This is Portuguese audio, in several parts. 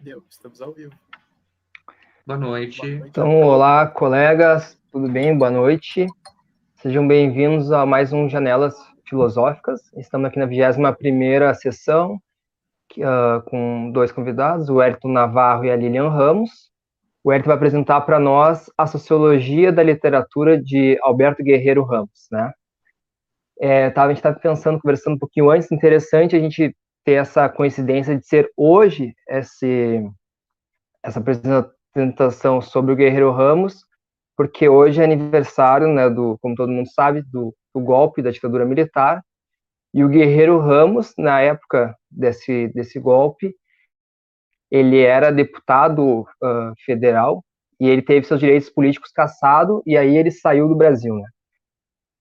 Deu, estamos ao vivo. Boa noite. Boa noite. Então, olá, colegas, tudo bem? Boa noite. Sejam bem-vindos a mais um Janelas Filosóficas. Estamos aqui na 21ª sessão, uh, com dois convidados, o Ayrton Navarro e a Lilian Ramos. O Ayrton vai apresentar para nós a Sociologia da Literatura de Alberto Guerreiro Ramos, né? É, tá, a gente estava pensando, conversando um pouquinho antes, interessante a gente ter essa coincidência de ser hoje esse, essa apresentação sobre o Guerreiro Ramos, porque hoje é aniversário, né, do, como todo mundo sabe, do, do golpe da ditadura militar, e o Guerreiro Ramos, na época desse, desse golpe, ele era deputado uh, federal e ele teve seus direitos políticos cassados e aí ele saiu do Brasil, né?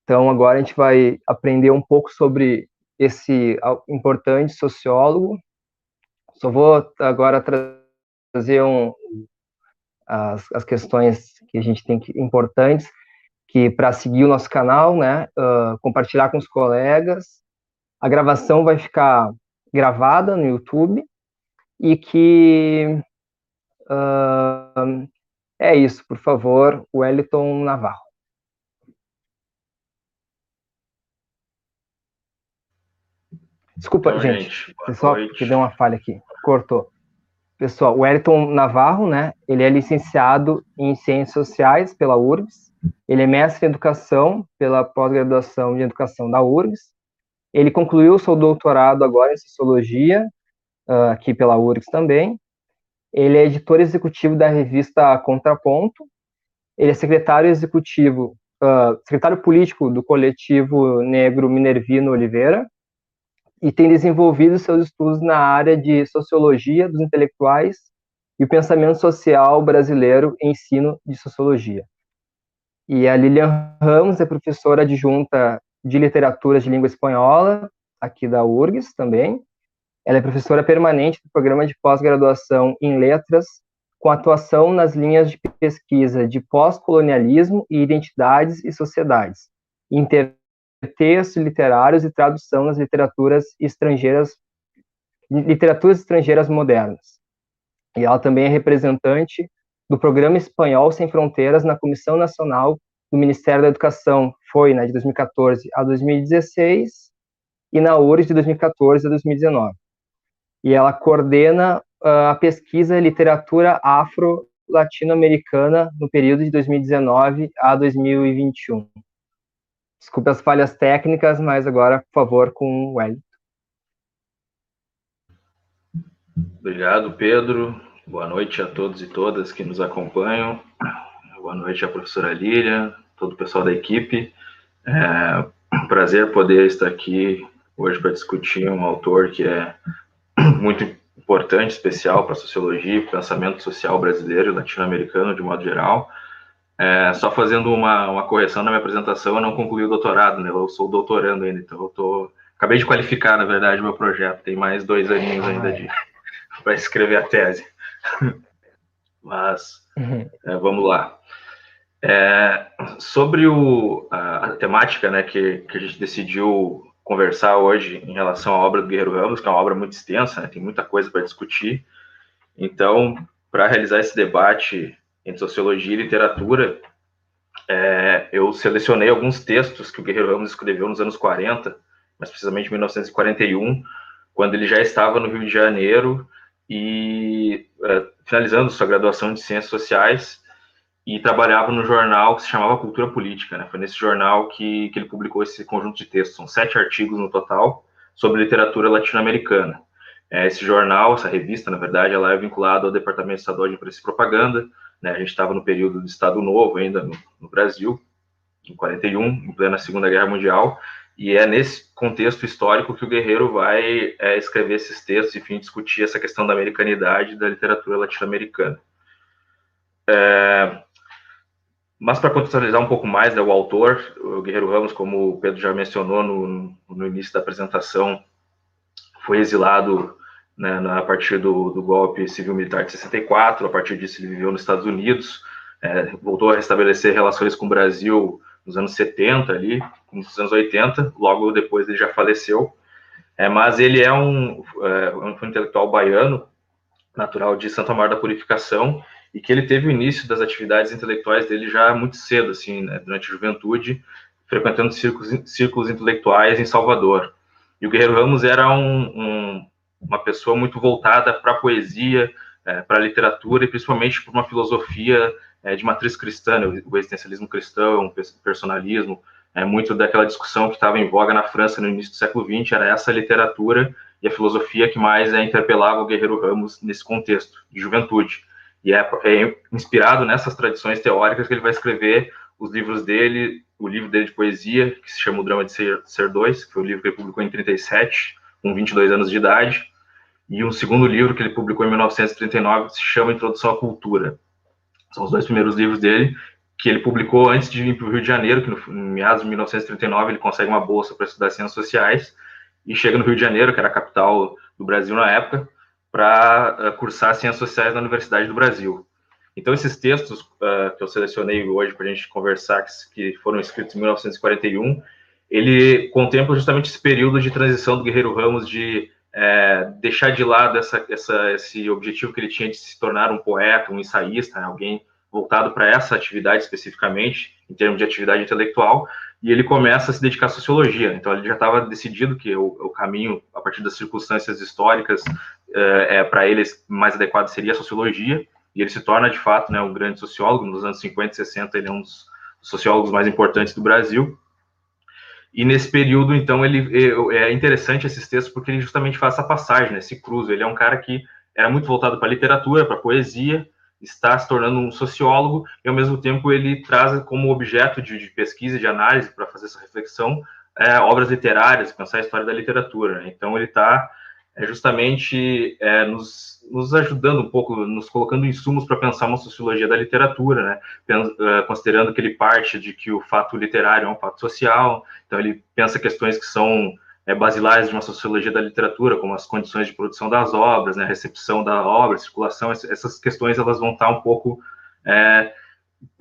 Então agora a gente vai aprender um pouco sobre esse importante sociólogo. Só vou agora trazer um, as, as questões que a gente tem que, importantes que para seguir o nosso canal, né, uh, compartilhar com os colegas. A gravação vai ficar gravada no YouTube e que uh, é isso, por favor, Wellington Navarro. Desculpa, gente, gente só que deu uma falha aqui, cortou. Pessoal, o Wellington Navarro, né, ele é licenciado em Ciências Sociais pela URGS, ele é mestre em Educação pela pós-graduação de Educação da URGS, ele concluiu seu doutorado agora em Sociologia, uh, aqui pela URGS também, ele é editor executivo da revista Contraponto, ele é secretário executivo, uh, secretário político do coletivo negro Minervino Oliveira, e tem desenvolvido seus estudos na área de sociologia dos intelectuais e o pensamento social brasileiro em ensino de sociologia. E a Lilian Ramos é professora adjunta de literatura de língua espanhola, aqui da URGS também. Ela é professora permanente do programa de pós-graduação em letras, com atuação nas linhas de pesquisa de pós-colonialismo e identidades e sociedades, inter textos literários e tradução nas literaturas estrangeiras, literaturas estrangeiras modernas. E ela também é representante do Programa Espanhol Sem Fronteiras na Comissão Nacional do Ministério da Educação, foi né, de 2014 a 2016, e na URSS de 2014 a 2019. E ela coordena uh, a pesquisa Literatura Afro-Latino-Americana no período de 2019 a 2021. Desculpe as falhas técnicas, mas agora, por favor, com o Wellington. Obrigado, Pedro. Boa noite a todos e todas que nos acompanham. Boa noite à professora Lília, todo o pessoal da equipe. É um prazer poder estar aqui hoje para discutir um autor que é muito importante, especial para a sociologia e pensamento social brasileiro e latino-americano de modo geral. É, só fazendo uma, uma correção na minha apresentação, eu não concluí o doutorado, né? Eu sou doutorando ainda, então eu tô, acabei de qualificar, na verdade, meu projeto. Tem mais dois aninhos ainda de para escrever a tese. Mas uhum. é, vamos lá. É, sobre o, a, a, temática né, que, que a gente decidiu conversar hoje em relação à obra do Guerreiro Ramos, que é uma obra muito extensa, né, tem muita coisa para discutir. Então, para realizar esse debate entre sociologia e literatura, é, eu selecionei alguns textos que o Guerreiro Ramos escreveu nos anos 40, mais precisamente em 1941, quando ele já estava no Rio de Janeiro e é, finalizando sua graduação de Ciências Sociais e trabalhava no jornal que se chamava Cultura Política. Né? Foi nesse jornal que, que ele publicou esse conjunto de textos, são sete artigos no total, sobre literatura latino-americana. É, esse jornal, essa revista, na verdade, ela é vinculada ao Departamento Estadual de Imprensa e Propaganda, né? A gente estava no período do Estado Novo ainda no, no, Brasil, em 41, em plena Segunda Guerra Mundial, e é nesse contexto histórico que o Guerreiro vai é, escrever esses textos, enfim, discutir essa questão da americanidade da literatura latino-americana. É, mas para contextualizar um pouco mais, né, o autor, o Guerreiro Ramos, como o Pedro já mencionou no, no início da apresentação, foi exilado né, a partir do, do, golpe civil-militar de 64, a partir disso ele viveu nos Estados Unidos, é, voltou a restabelecer relações com o Brasil nos anos 70 ali, nos anos 80, logo depois ele já faleceu, é, mas ele é um, é, um intelectual baiano, natural de Santo Amaro da Purificação, e que ele teve o início das atividades intelectuais dele já muito cedo, assim, né, durante a juventude, frequentando círculos, círculos intelectuais em Salvador. E o Guerreiro Ramos era um, um, uma pessoa muito voltada para a poesia, é, para a literatura e principalmente para uma filosofia é, de matriz cristã, né, o existencialismo cristão, o personalismo, é, muito daquela discussão que estava em voga na França no início do século XX, era essa literatura e a filosofia que mais é, interpelava o Guerreiro Ramos nesse contexto de juventude. E é, é inspirado nessas tradições teóricas que ele vai escrever os livros dele, o livro dele de poesia, que se chama O Drama de Ser, Ser Dois, que foi o livro que ele publicou em 37, com 22 anos de idade, e um segundo livro que ele publicou em 1939, que se chama Introdução à Cultura. São os dois primeiros livros dele, que ele publicou antes de vir para o Rio de Janeiro, que no, em meados de 1939 ele consegue uma bolsa para estudar ciências sociais, e chega no Rio de Janeiro, que era a capital do Brasil na época, para uh, cursar ciências sociais na Universidade do Brasil. Então, esses textos uh, que eu selecionei hoje para a gente conversar, que, que, foram escritos em 1941, ele contempla justamente esse período de transição do Guerreiro Ramos de é, deixar de lado essa, essa, esse objetivo que ele tinha de se tornar um poeta, um ensaísta, né, alguém voltado para essa atividade especificamente, em termos de atividade intelectual, e ele começa a se dedicar à sociologia. Então, ele já estava decidido que o, o, caminho, a partir das circunstâncias históricas, é, é para ele mais adequado seria a sociologia, e ele se torna, de fato, né, um grande sociólogo. Nos anos 50 e 60, ele é um dos sociólogos mais importantes do Brasil. E nesse período, então, ele é interessante esses textos porque ele justamente faz essa passagem, né, esse cruzo. Ele é um cara que era muito voltado para a literatura, para a poesia, está se tornando um sociólogo e, ao mesmo tempo, ele traz como objeto de, de pesquisa, de análise, para fazer essa reflexão, é, obras literárias, pensar a história da literatura. Né? Então, ele está é, justamente é, nos, nos, ajudando um pouco, nos colocando insumos para pensar uma sociologia da literatura, né? É, considerando que ele parte de que o fato literário é um fato social, então ele pensa questões que são é, basilares de uma sociologia da literatura, como as condições de produção das obras, né, recepção da obra, circulação, essas questões elas vão estar um pouco é,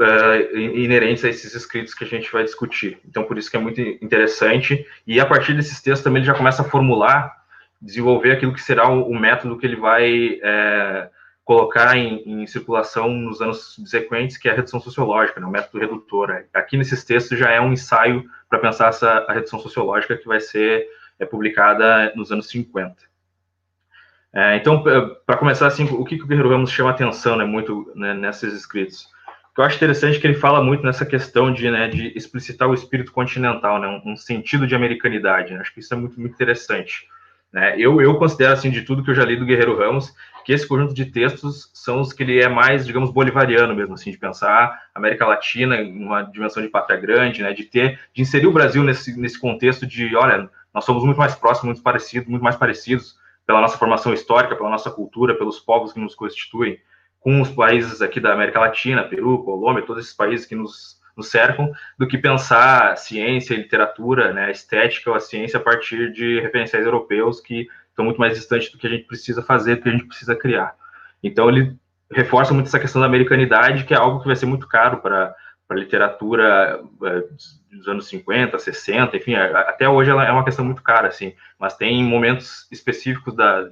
é, inerentes a esses escritos que a gente vai discutir. Então, por isso que é muito interessante. E a partir desses textos também ele já começa a formular, desenvolver aquilo que será o, método que ele vai é, colocar em, em, circulação nos anos subsequentes, que é a redução sociológica, né, o método redutor. Aqui nesses textos já é um ensaio para pensar essa a redução sociológica que vai ser é publicada nos anos 50. É, então, para começar, assim, o que, que o Guerreiro Ramos chama atenção, né, muito né, nesses escritos? Eu acho interessante é que ele fala muito nessa questão de, né, de explicitar o espírito continental, né, um sentido de americanidade. Né, acho que isso é muito, muito interessante. Né? Eu, eu considero, assim, de tudo que eu já li do Guerreiro Ramos, que esse conjunto de textos são os que ele é mais, digamos, bolivariano mesmo, assim, de pensar América Latina em uma dimensão de pátria grande, né, de ter, de inserir o Brasil nesse, nesse contexto de, olha, nós somos muito mais próximos, muito parecidos, muito mais parecidos pela nossa formação histórica, pela nossa cultura, pelos povos que nos constituem, com os países aqui da América Latina, Peru, Colômbia, todos esses países que nos, nos cercam, do que pensar ciência, literatura, né, estética ou a ciência a partir de referenciais europeus que estão muito mais distantes do que a gente precisa fazer, do que a gente precisa criar. Então ele reforça muito essa questão da americanidade, que é algo que vai ser muito caro para a literatura é, dos anos 50, 60, enfim, até hoje ela é uma questão muito cara, assim, mas tem momentos específicos da,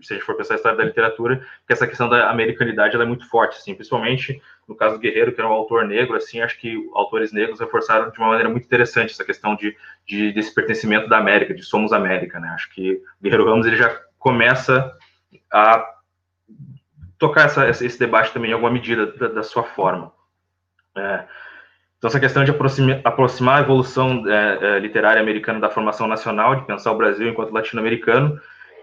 se a gente for pensar a história da literatura, que essa questão da americanidade é muito forte, assim, principalmente no caso do Guerreiro, que era um autor negro, assim, acho que autores negros reforçaram de uma maneira muito interessante essa questão de, de desse pertencimento da América, de somos América, né, acho que Guerreiro Ramos, ele já começa a tocar essa, esse debate também em alguma medida da, da sua forma. É, então, essa questão de aproximar, a evolução é, é, literária americana da formação nacional, de pensar o Brasil enquanto latino-americano,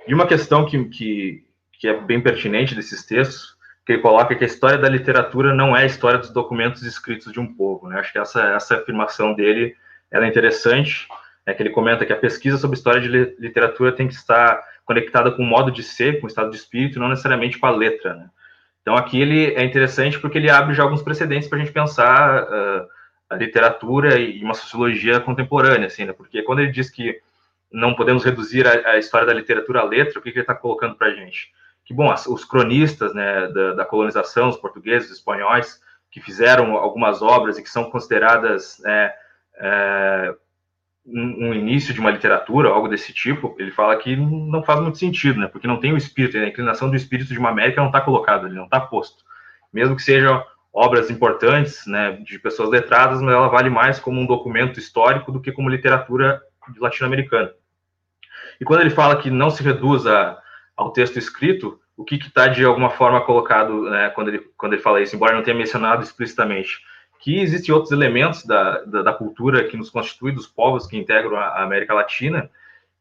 e uma questão que, que, que, é bem pertinente desses textos, que ele coloca que a história da literatura não é a história dos documentos escritos de um povo. Né? Acho que essa, essa afirmação dele é interessante, é que ele comenta que a pesquisa sobre história de literatura tem que estar conectada com o modo de ser, com o estado de espírito, não necessariamente com a letra. Né? Então, aqui ele é interessante porque ele abre já alguns precedentes para a gente pensar... Uh, a literatura e uma sociologia contemporânea, assim, né? Porque quando ele diz que não podemos reduzir a, a história da literatura à letra, o que, que ele está colocando para a gente? Que, bom, as, os cronistas né, da, da, colonização, os portugueses, os espanhóis, que fizeram algumas obras e que são consideradas é, é, um, um, início de uma literatura, algo desse tipo, ele fala que não faz muito sentido, né? Porque não tem o espírito, a inclinação do espírito de uma América não está colocada, ele não está posto. Mesmo que sejam obras importantes, né, de pessoas letradas, mas ela vale mais como um documento histórico do que como literatura latino-americana. E quando ele fala que não se reduz a, ao texto escrito, o que está de alguma forma colocado né, quando, ele, quando ele fala isso, embora não tenha mencionado explicitamente? Que existem outros elementos da, da, da cultura que nos constitui, dos povos que integram a América Latina,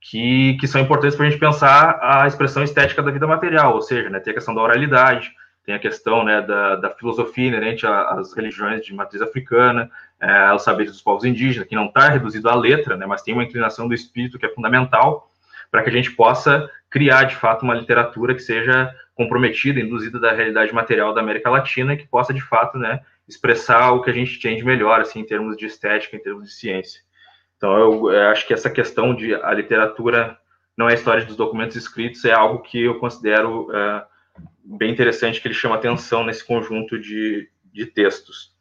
que, que são importantes para a gente pensar a expressão estética da vida material, ou seja, né, tem a questão da oralidade, tem a questão né, da, da filosofia inerente às religiões de matriz africana, é, aos saberes dos povos indígenas, que não está reduzido à letra, né, mas tem uma inclinação do espírito que é fundamental para que a gente possa criar, de fato, uma literatura que seja comprometida, induzida da realidade material da América Latina e que possa, de fato, né, expressar o que a gente tem de melhor, assim, em termos de estética, em termos de ciência. Então, eu, eu acho que essa questão de a literatura não é história dos documentos escritos, é algo que eu considero é, bem interessante, que ele chama atenção nesse conjunto de, de textos.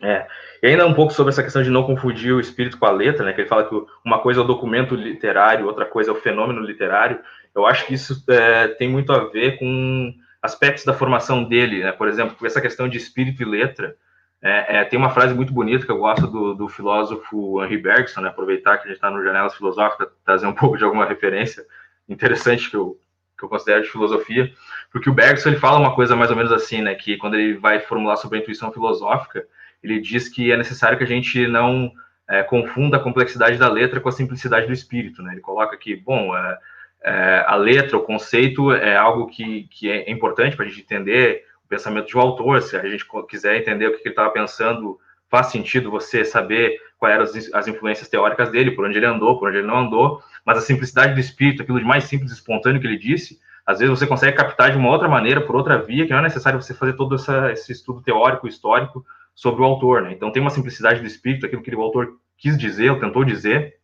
É. E ainda um pouco sobre essa questão de não confundir o espírito com a letra, né? Que ele fala que uma coisa é o documento literário, outra coisa é o fenômeno literário. Eu acho que isso é, tem muito a ver com aspectos da formação dele, né? Por exemplo, essa questão de espírito e letra. É, é, tem uma frase muito bonita que eu gosto do, do filósofo Henri Bergson, né? Aproveitar que a gente está no Janelas Filosóficas, trazer um pouco de alguma referência interessante que eu, que eu considero de filosofia, porque o Bergson ele fala uma coisa mais ou menos assim, né? Que quando ele vai formular sobre a intuição filosófica, ele diz que é necessário que a gente não é, confunda a complexidade da letra com a simplicidade do espírito, né? Ele coloca que, bom, é, é, a letra, o conceito é algo que, que é importante para a gente entender o pensamento um autor, se a gente quiser entender o que ele estava pensando, faz sentido você saber quais eram as, as influências teóricas dele, por onde ele andou, por onde ele não andou, mas a simplicidade do espírito, aquilo de mais simples e espontâneo que ele disse, às vezes você consegue captar de uma outra maneira, por outra via, que não é necessário você fazer todo essa, esse estudo teórico, histórico, sobre o autor, né? Então tem uma simplicidade do espírito, aquilo que o autor quis dizer, ou tentou dizer,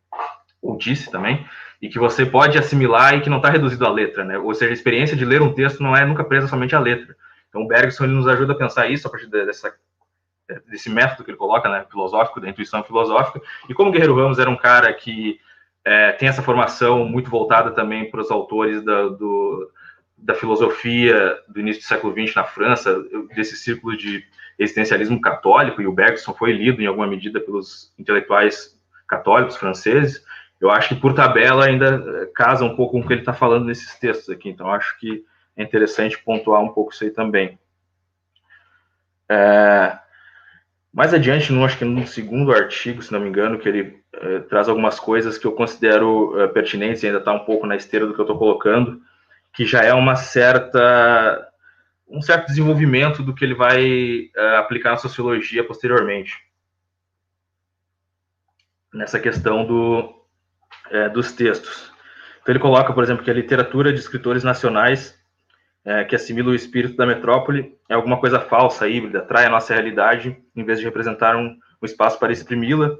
ou disse também, e que você pode assimilar e que não está reduzido à letra, né? Ou seja, a experiência de ler um texto não é nunca presa somente à letra. Então o Bergson ele nos ajuda a pensar isso a partir dessa desse método que ele coloca, né, filosófico, da intuição filosófica. E como Guerreiro Ramos era um cara que é, tem essa formação muito voltada também para os autores da, do, da filosofia do início do século XX na França, desse círculo de existencialismo católico, e o Bergson foi lido em alguma medida pelos intelectuais católicos franceses, eu acho que por tabela ainda eh, casa um pouco com o que ele está falando nesses textos aqui, então acho que é interessante pontuar um pouco isso aí também. É, mais adiante, no, acho que no segundo artigo, se não me engano, que ele é, traz algumas coisas que eu considero é, pertinentes e ainda está um pouco na esteira do que eu estou colocando, que já é uma certa um certo desenvolvimento do que ele vai uh, aplicar na sociologia posteriormente. Nessa questão do, é, dos textos. Então, ele coloca, por exemplo, que a literatura de escritores nacionais é, que assimila o espírito da metrópole é alguma coisa falsa, híbrida, trai a nossa realidade em vez de representar um, um espaço para exprimi-la,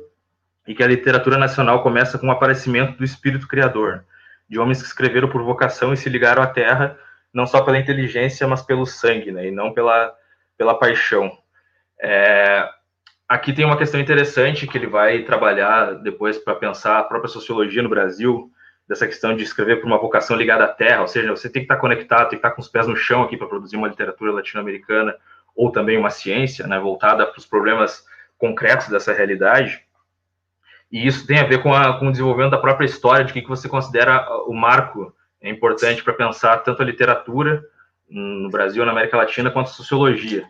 e que a literatura nacional começa com o aparecimento do espírito criador, de homens que escreveram por vocação e se ligaram à terra não só pela inteligência, mas pelo sangue, né, e não pela, pela paixão. É, aqui tem uma questão interessante que ele vai trabalhar depois para pensar a própria sociologia no Brasil, dessa questão de escrever por uma vocação ligada à terra, ou seja, você tem que estar conectado, tem que estar com os pés no chão aqui para produzir uma literatura latino-americana ou também uma ciência, né, voltada para os problemas concretos dessa realidade. E isso tem a ver com, a, com o desenvolvimento da própria história, de que, que você considera o marco é importante para pensar tanto a literatura no Brasil, na América Latina, quanto a sociologia.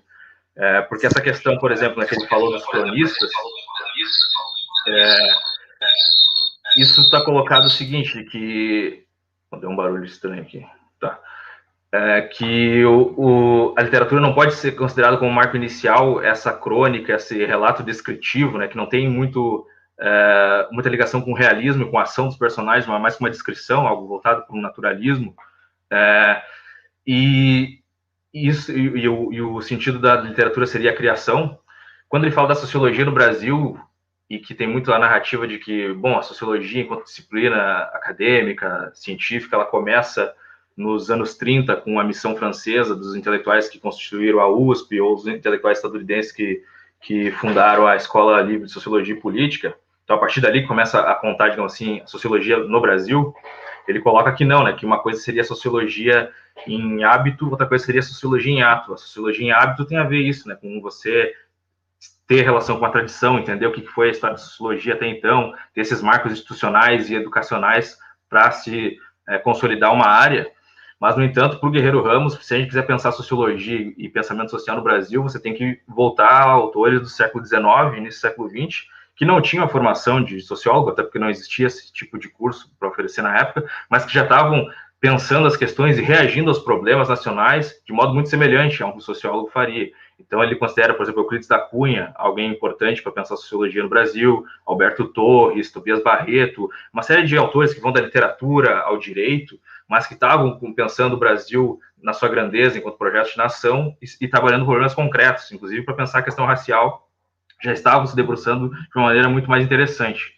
É, porque essa questão, por exemplo, né, que ele falou dos cronistas, é, isso está colocado o seguinte, que... Deu um barulho estranho aqui. Tá. É, que o, o, a literatura não pode ser considerada como marco inicial essa crônica, esse relato descritivo, né, que não tem muito é, muita ligação com o realismo com a ação dos personagens, mas mais com uma descrição, algo voltado para um naturalismo. É, e, isso, e, e, o, e, o, sentido da literatura seria a criação. Quando ele fala da sociologia no Brasil, e que tem muito a narrativa de que, bom, a sociologia, enquanto disciplina acadêmica, científica, ela começa nos anos 30 com a missão francesa dos intelectuais que constituíram a USP ou os intelectuais estadunidenses que, que fundaram a Escola Livre de Sociologia e Política, Então, a partir dali começa a contar, digamos assim, a sociologia no Brasil. Ele coloca que não, né? Que uma coisa seria a sociologia em hábito, outra coisa seria sociologia em ato. A sociologia em hábito tem a ver isso, né? Com você ter relação com a tradição, entender o que foi a história da sociologia até então, ter esses marcos institucionais e educacionais para se é, consolidar uma área. Mas, no entanto, para o Guerreiro Ramos, se a gente quiser pensar sociologia e pensamento social no Brasil, você tem que voltar a autores do século XIX, início do século XX, que não tinham a formação de sociólogo, até porque não existia esse tipo de curso para oferecer na época, mas que já estavam pensando as questões e reagindo aos problemas nacionais de modo muito semelhante a um sociólogo faria. Então, ele considera, por exemplo, Euclides da Cunha alguém importante para pensar a sociologia no Brasil, Alberto Torres, Tobias Barreto, uma série de autores que vão da literatura ao direito, mas que estavam pensando o Brasil na sua grandeza enquanto projeto de nação e, e trabalhando problemas concretos, inclusive para pensar a questão racial, já estavam se debruçando de uma maneira muito mais interessante.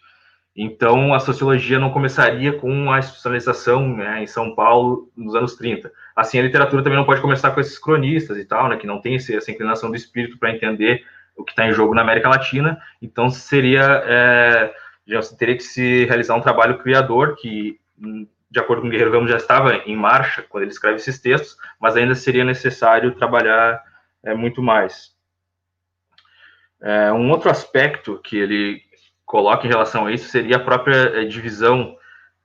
Então, a sociologia não começaria com a institucionalização né, em São Paulo nos anos 30. Assim, a literatura também não pode começar com esses cronistas e tal, né, que não tem esse, essa inclinação do espírito para entender o que está em jogo na América Latina. Então, seria, é, já teria que se realizar um trabalho criador que, de acordo com o Guerreiro Ramos, já estava em marcha quando ele escreve esses textos, mas ainda seria necessário trabalhar é, muito mais. É, um outro aspecto que ele coloca em relação a isso seria a própria é, divisão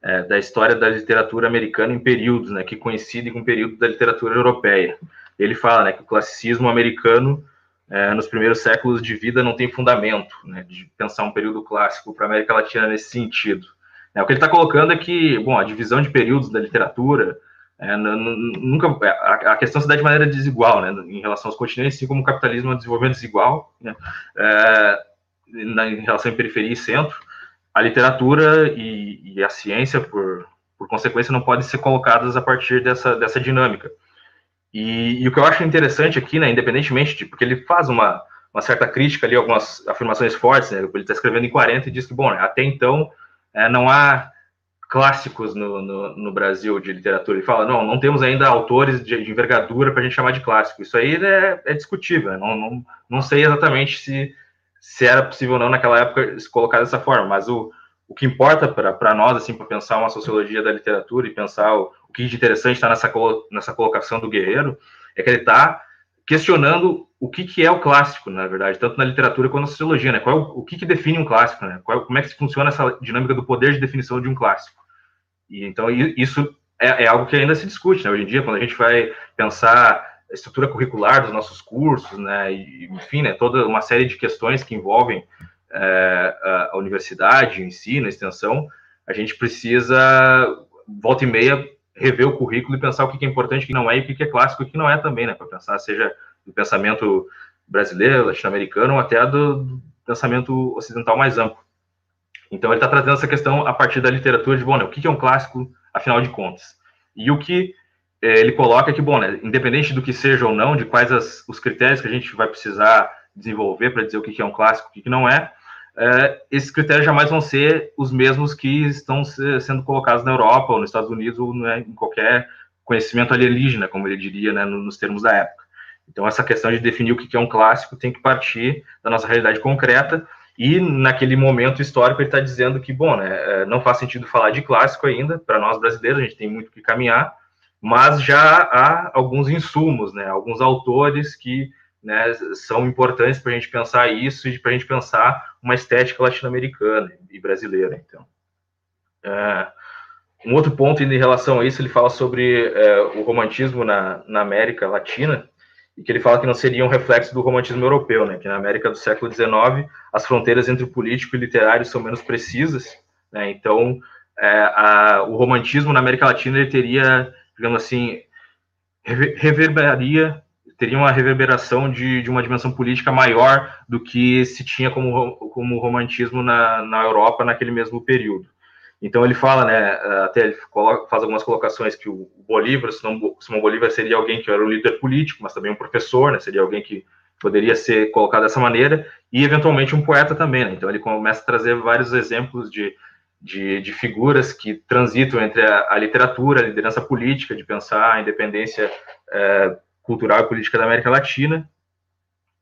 é, da história da literatura americana em períodos, né, que coincide com o período da literatura europeia. Ele fala né, que o classicismo americano, é, nos primeiros séculos de vida, não tem fundamento, né, de pensar um período clássico para a América Latina nesse sentido. É, o que ele está colocando é que, bom, a divisão de períodos da literatura, é, nunca a, questão se dá de maneira desigual, né, em relação aos continentes, assim como o capitalismo é um desenvolvimento desigual, né, na, em relação à periferia e centro, a literatura e, e, a ciência, por, por consequência, não podem ser colocadas a partir dessa, dessa dinâmica. E, e o que eu acho interessante aqui, né, independentemente de, porque ele faz uma, uma certa crítica ali, algumas afirmações fortes, né, ele está escrevendo em 40 e diz que, bom, né, até então é, não há clássicos no, no, no, Brasil de literatura. Ele fala, não, não temos ainda autores de, de envergadura para a gente chamar de clássico. Isso aí é, é discutível, né? não, não, não sei exatamente se, se era possível ou não naquela época se colocar dessa forma, mas o, o que importa para nós, assim, para pensar uma sociologia da literatura e pensar o, o que de interessante está nessa, nessa colocação do Guerreiro, é que ele está questionando o que, que é o clássico, na verdade, tanto na literatura quanto na sociologia, né? Qual é o, que, que define um clássico, né? Qual, como é que funciona essa dinâmica do poder de definição de um clássico? E, então, isso é, é, algo que ainda se discute, né? Hoje em dia, quando a gente vai pensar estrutura curricular dos nossos cursos, né? E, enfim, né? Toda uma série de questões que envolvem é, a universidade, o ensino, a extensão, a gente precisa, volta e meia, rever o currículo e pensar o que é importante, o que não é, e o que é clássico e o que não é também, né? Para pensar, seja do pensamento brasileiro, latino-americano, ou até do, pensamento ocidental mais amplo. Então, ele está trazendo essa questão a partir da literatura de, bom, né, o que é um clássico, afinal de contas. E o que ele coloca é que, bom, né, independente do que seja ou não, de quais as, os critérios que a gente vai precisar desenvolver para dizer o que é um clássico e o que não é, é, esses critérios jamais vão ser os mesmos que estão sendo colocados na Europa ou nos Estados Unidos ou né, em qualquer conhecimento alienígena, como ele diria, né, nos termos da época. Então, essa questão de definir o que é um clássico tem que partir da nossa realidade concreta e naquele momento histórico ele está dizendo que, bom, né, é, não faz sentido falar de clássico ainda, para nós brasileiros, a gente tem muito que caminhar, mas já há alguns insumos, né, alguns autores que né, são importantes para a gente pensar isso e para a gente pensar uma estética latino-americana e brasileira, então. É, um outro ponto em relação a isso, ele fala sobre é, o romantismo na, na América Latina, e que ele fala que não seria um reflexo do romantismo europeu, né? Que na América do século XIX as fronteiras entre o político e o literário são menos precisas, né? Então é, a, o romantismo na América Latina ele teria, digamos assim, reverberaria teria uma reverberação de, de uma dimensão política maior do que se tinha como, como romantismo na, na Europa naquele mesmo período. Então ele fala, né, até ele faz algumas colocações que o Bolívar, Simão Bolívar seria alguém que era um líder político, mas também um professor, né, seria alguém que poderia ser colocado dessa maneira, e eventualmente um poeta também, né, então ele começa a trazer vários exemplos de, de, de figuras que transitam entre a, a, literatura, a liderança política, de pensar a independência é, cultural e política da América Latina,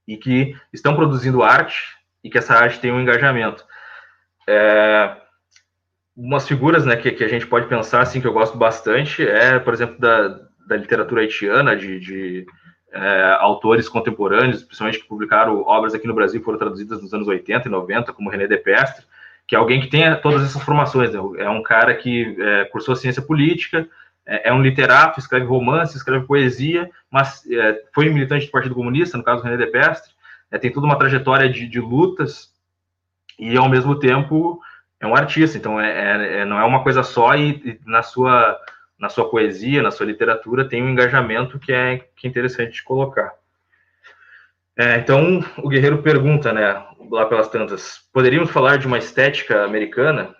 e que estão produzindo arte, e que essa arte tem um engajamento. é, umas figuras né, que, que a gente pode pensar, assim, que eu gosto bastante, é, por exemplo, da, da literatura haitiana, de, de é, autores contemporâneos, principalmente que publicaram obras aqui no Brasil, foram traduzidas nos anos 80 e 90, como René Depestre, que é alguém que tem todas essas formações. Né? É um cara que é, cursou ciência política, é, é, um literato, escreve romance, escreve poesia, mas é, foi militante do Partido Comunista, no caso René Depestre, é, tem toda uma trajetória de, de, lutas e, ao mesmo tempo, é um artista. Então, é, é, é, não é uma coisa só e, e, na sua na sua poesia, na sua literatura, tem um engajamento que é, que é interessante de colocar. É, então, o Guerreiro pergunta, né, lá pelas tantas, poderíamos falar de uma estética americana?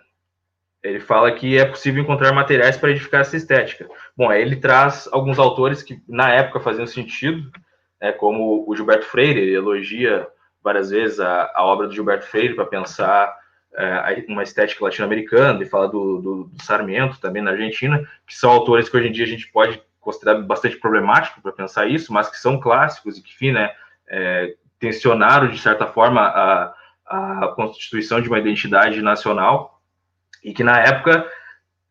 Ele fala que é possível encontrar materiais para edificar essa estética. Bom, aí ele traz alguns autores que na época faziam sentido, né, como o Gilberto Freire, ele elogia várias vezes a, a obra do Gilberto Freire para pensar é, uma estética latino-americana, e fala do, do, do, Sarmiento também na Argentina, que são autores que hoje em dia a gente pode considerar bastante problemático para pensar isso, mas que são clássicos e que, enfim, né, é, tensionaram, de certa forma, a, a constituição de uma identidade nacional e que, na época,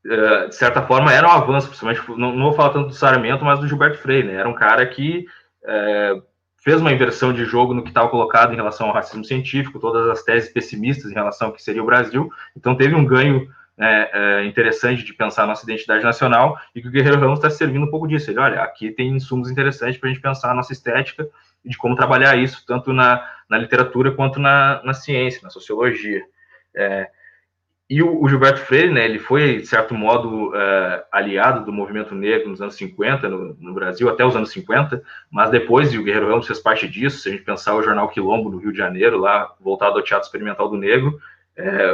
é, de certa forma, era um avanço, principalmente, não, não vou falar tanto do Sarmiento, mas do Gilberto Freire, né, era um cara que é, fez uma inversão de jogo no que estava colocado em relação ao racismo científico, todas as teses pessimistas em relação ao que seria o Brasil. Então, teve um ganho né, é, interessante de pensar nossa identidade nacional e que o Guerreiro Ramos está servindo um pouco disso. Ele, olha, aqui tem insumos interessantes para a gente pensar a nossa estética de como trabalhar isso, tanto na, na literatura quanto na, na ciência, na sociologia. É, e o, o, Gilberto Freire, né, ele foi, de certo modo, uh, aliado do movimento negro nos anos 50, no, no, Brasil, até os anos 50, mas depois, e o Guerreiro Ramos fez parte disso, se a gente pensar o jornal Quilombo, no Rio de Janeiro, lá, voltado ao Teatro Experimental do Negro, é,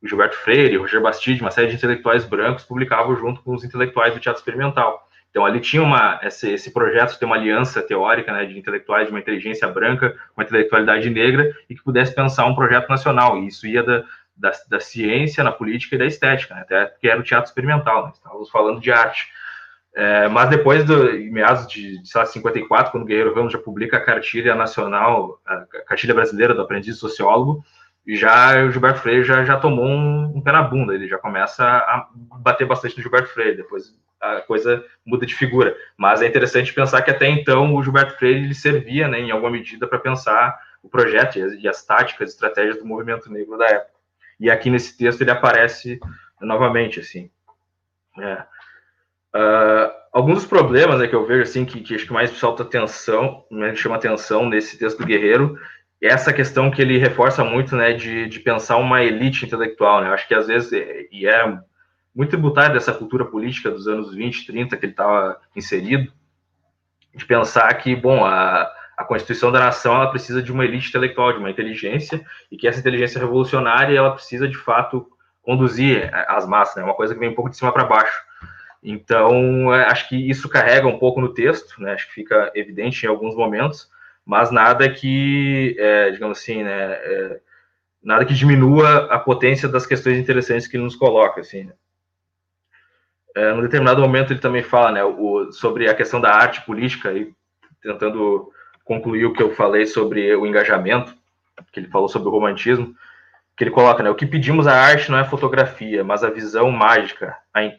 o Gilberto Freire, o Roger Bastide, uma série de intelectuais brancos publicavam junto com os intelectuais do Teatro Experimental. Então, ali tinha uma, esse, esse projeto de uma aliança teórica né, de intelectuais de uma inteligência branca com a intelectualidade negra e que pudesse pensar um projeto nacional. E isso ia da, da, da ciência, na política e da estética, né? até porque era o teatro experimental, né? estávamos falando de arte. É, mas depois do em meados de, de lá, 54, quando o Guerreiro Ramos já publica a cartilha nacional, a cartilha brasileira do aprendiz sociólogo, já o Gilberto Freire já, já tomou um, um, pé na bunda, ele já começa a bater bastante no Gilberto Freire, depois a coisa muda de figura. Mas é interessante pensar que até então o Gilberto Freire ele servia, né, em alguma medida, para pensar o projeto e as, e as táticas, estratégias do movimento negro da época. E aqui nesse texto ele aparece novamente, assim. É. Uh, alguns dos problemas né, que eu vejo, assim, que, que acho que mais salta atenção, né, chama atenção nesse texto do Guerreiro, essa questão que ele reforça muito, né, de, de pensar uma elite intelectual, né, acho que às vezes, é, e é muito tributário dessa cultura política dos anos 20, 30 que ele estava inserido, de pensar que, bom, a, a Constituição da Nação ela precisa de uma elite intelectual, de uma inteligência, e que essa inteligência revolucionária ela precisa de fato conduzir as massas, né? Uma coisa que vem um pouco de cima para baixo. Então, é, acho que isso carrega um pouco no texto, né? Acho que fica evidente em alguns momentos, mas nada que, é, digamos assim, né? É, nada que diminua a potência das questões interessantes que ele nos coloca, assim. Né? É, num determinado momento ele também fala, né, o, sobre a questão da arte política e tentando concluir o que eu falei sobre o engajamento, que ele falou sobre o romantismo, que ele coloca, né, o que pedimos à arte não é fotografia, mas a visão mágica, a, enc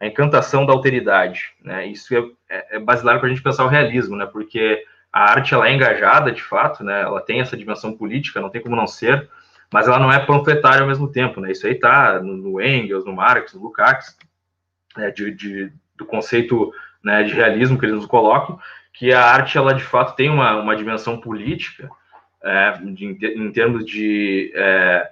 a encantação da alteridade, né, isso é, é, é basilar para a gente pensar o realismo, né, porque a arte, ela é engajada, de fato, né, ela tem essa dimensão política, não tem como não ser, mas ela não é panfletária ao mesmo tempo, né, isso aí tá no, no Engels, no Marx, no Lukács, né, de, de, do conceito né, de realismo que eles nos colocam, que a arte, ela de fato tem uma, uma dimensão política, é, de, em termos de é,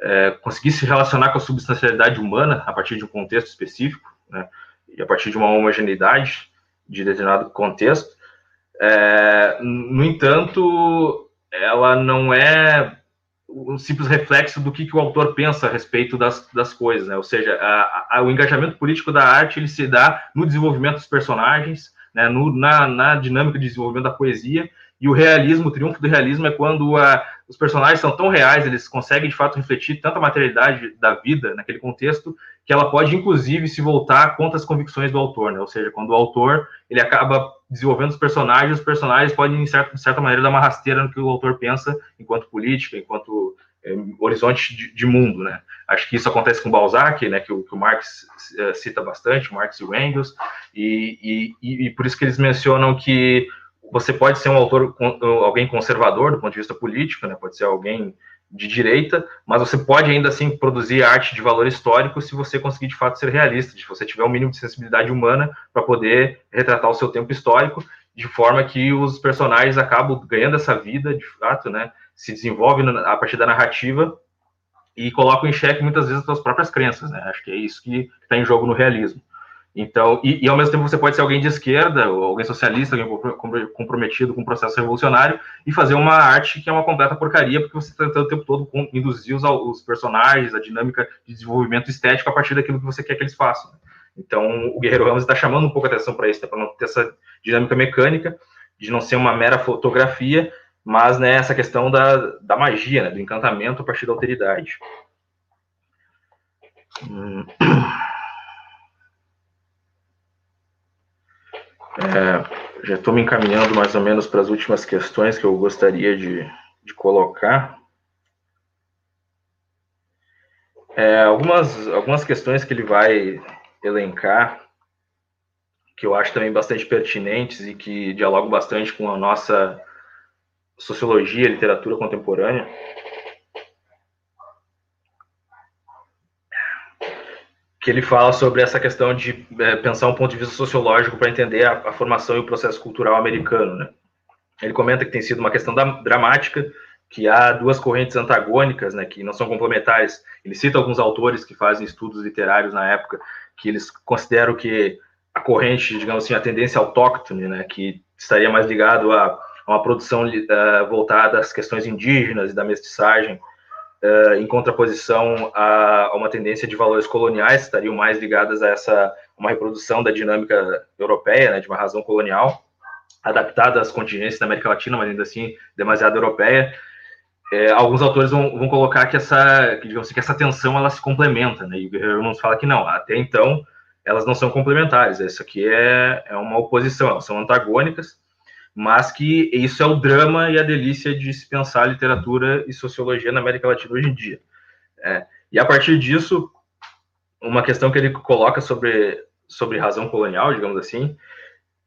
é, conseguir se relacionar com a substancialidade humana a partir de um contexto específico, né, e a partir de uma homogeneidade de determinado contexto. É, no entanto, ela não é um simples reflexo do que, que o autor pensa a respeito das, das coisas, né? Ou seja, a, a, o engajamento político da arte ele se dá no desenvolvimento dos personagens, né, no, na, na, dinâmica de desenvolvimento da poesia, e o realismo, o triunfo do realismo é quando a, os personagens são tão reais, eles conseguem de fato refletir tanta materialidade da vida naquele contexto, que ela pode inclusive se voltar contra as convicções do autor, né? ou seja, quando o autor ele acaba desenvolvendo os personagens, os personagens podem, de certa, de certa maneira, dar uma rasteira no que o autor pensa enquanto política, enquanto é, horizonte de, de, mundo, né? Acho que isso acontece com Balzac, né? Que o, que o Marx é, cita bastante, o Marx e o Engels, e, e, e, por isso que eles mencionam que você pode ser um autor, alguém conservador do ponto de vista político, né? Pode ser alguém de direita, mas você pode ainda assim produzir arte de valor histórico se você conseguir de fato ser realista, se você tiver um mínimo de sensibilidade humana para poder retratar o seu tempo histórico, de forma que os personagens acabam ganhando essa vida de fato, né? Se desenvolvem a partir da narrativa e colocam em xeque muitas vezes as suas próprias crenças, né? Acho que é isso que está em jogo no realismo. Então, e, e, ao mesmo tempo você pode ser alguém de esquerda, ou alguém socialista, alguém comprometido com o processo revolucionário, e fazer uma arte que é uma completa porcaria, porque você está tentando o tempo todo induzir os, os, personagens, a dinâmica de desenvolvimento estético a partir daquilo que você quer que eles façam. Então, o Guerreiro Ramos está chamando um pouco a atenção para isso, né, para não ter essa dinâmica mecânica, de não ser uma mera fotografia, mas né, essa questão da, da magia, né, do encantamento a partir da alteridade. Hum. É, já estou me encaminhando mais ou menos para as últimas questões que eu gostaria de, de colocar. É, algumas, algumas questões que ele vai elencar, que eu acho também bastante pertinentes e que dialogam bastante com a nossa sociologia, literatura contemporânea. que ele fala sobre essa questão de é, pensar um ponto de vista sociológico para entender a, a, formação e o processo cultural americano. Né? Ele comenta que tem sido uma questão da, dramática, que há duas correntes antagônicas, né, que não são complementares. Ele cita alguns autores que fazem estudos literários na época, que eles consideram que a corrente, digamos assim, a tendência autóctone, né, que estaria mais ligado a, uma produção uh, voltada às questões indígenas e da mestiçagem, uh, em contraposição a, a, uma tendência de valores coloniais, estariam mais ligadas a essa uma reprodução da dinâmica europeia, né, de uma razão colonial, adaptada às contingências da América Latina, mas ainda assim demasiado europeia. É, alguns autores vão, vão, colocar que essa, que, assim, que essa tensão ela se complementa, né? E o Guerreiro nos fala que não, até então elas não são complementares. Isso aqui é, é uma oposição, elas são antagônicas mas que isso é o drama e a delícia de se pensar literatura e sociologia na América Latina hoje em dia. É, e a partir disso, uma questão que ele coloca sobre, sobre razão colonial, digamos assim,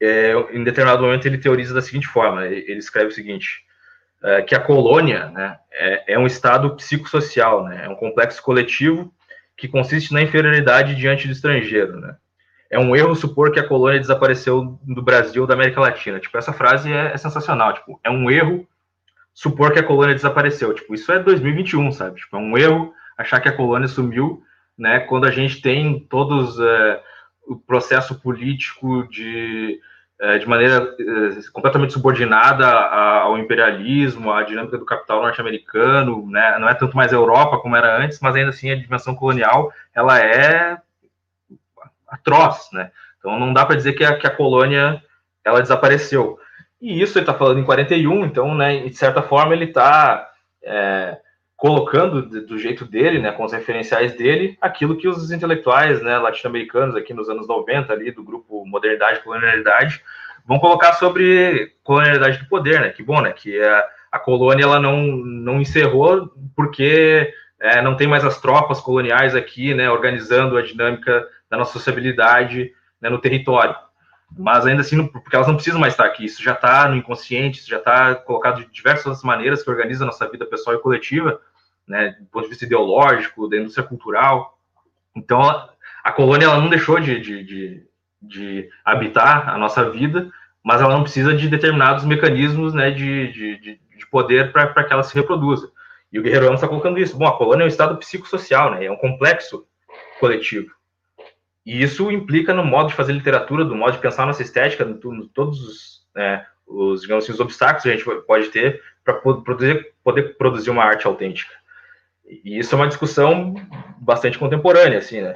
é, em determinado momento ele teoriza da seguinte forma: ele escreve o seguinte, é, que a colônia né, é, é um estado psicossocial, né, é um complexo coletivo que consiste na inferioridade diante do estrangeiro, né? É um erro supor que a colônia desapareceu do Brasil ou da América Latina. Tipo, essa frase é, é, sensacional. Tipo, é um erro supor que a colônia desapareceu. Tipo, isso é 2021, sabe? Tipo, é um erro achar que a colônia sumiu, né? Quando a gente tem todos é, o processo político de é, de maneira é, completamente subordinada ao imperialismo, à dinâmica do capital norte-americano, né? Não é tanto mais a Europa como era antes, mas ainda assim a dimensão colonial ela é atroz, né? Então não dá para dizer que a, que a colônia ela desapareceu. E isso ele está falando em 41, então, né, de certa forma ele está é, colocando do jeito dele, né, com os referenciais dele, aquilo que os intelectuais, né, latino-americanos aqui nos anos 90 ali do grupo Modernidade e Colonialidade vão colocar sobre colonialidade do poder, né? Que bom, né? Que a, a colônia ela não não encerrou porque é, não tem mais as tropas coloniais aqui, né, organizando a dinâmica da nossa sociabilidade né, no território. Mas ainda assim, porque elas não precisam mais estar aqui, isso já está no inconsciente, isso já está colocado de diversas maneiras que organiza a nossa vida pessoal e coletiva, né, do ponto de vista ideológico, da indústria cultural. Então, a, a colônia ela não deixou de, de, de, de, habitar a nossa vida, mas ela não precisa de determinados mecanismos né, de, de, de poder para que ela se reproduza. E o Guerreiro está colocando isso. Bom, a colônia é um estado psicossocial, né, é um complexo coletivo. E isso implica no modo de fazer literatura, do modo de pensar nossa estética, no, no todos os, né, os, digamos assim, os obstáculos que a gente pode ter para poder, poder produzir uma arte autêntica. E isso é uma discussão bastante contemporânea, assim, né?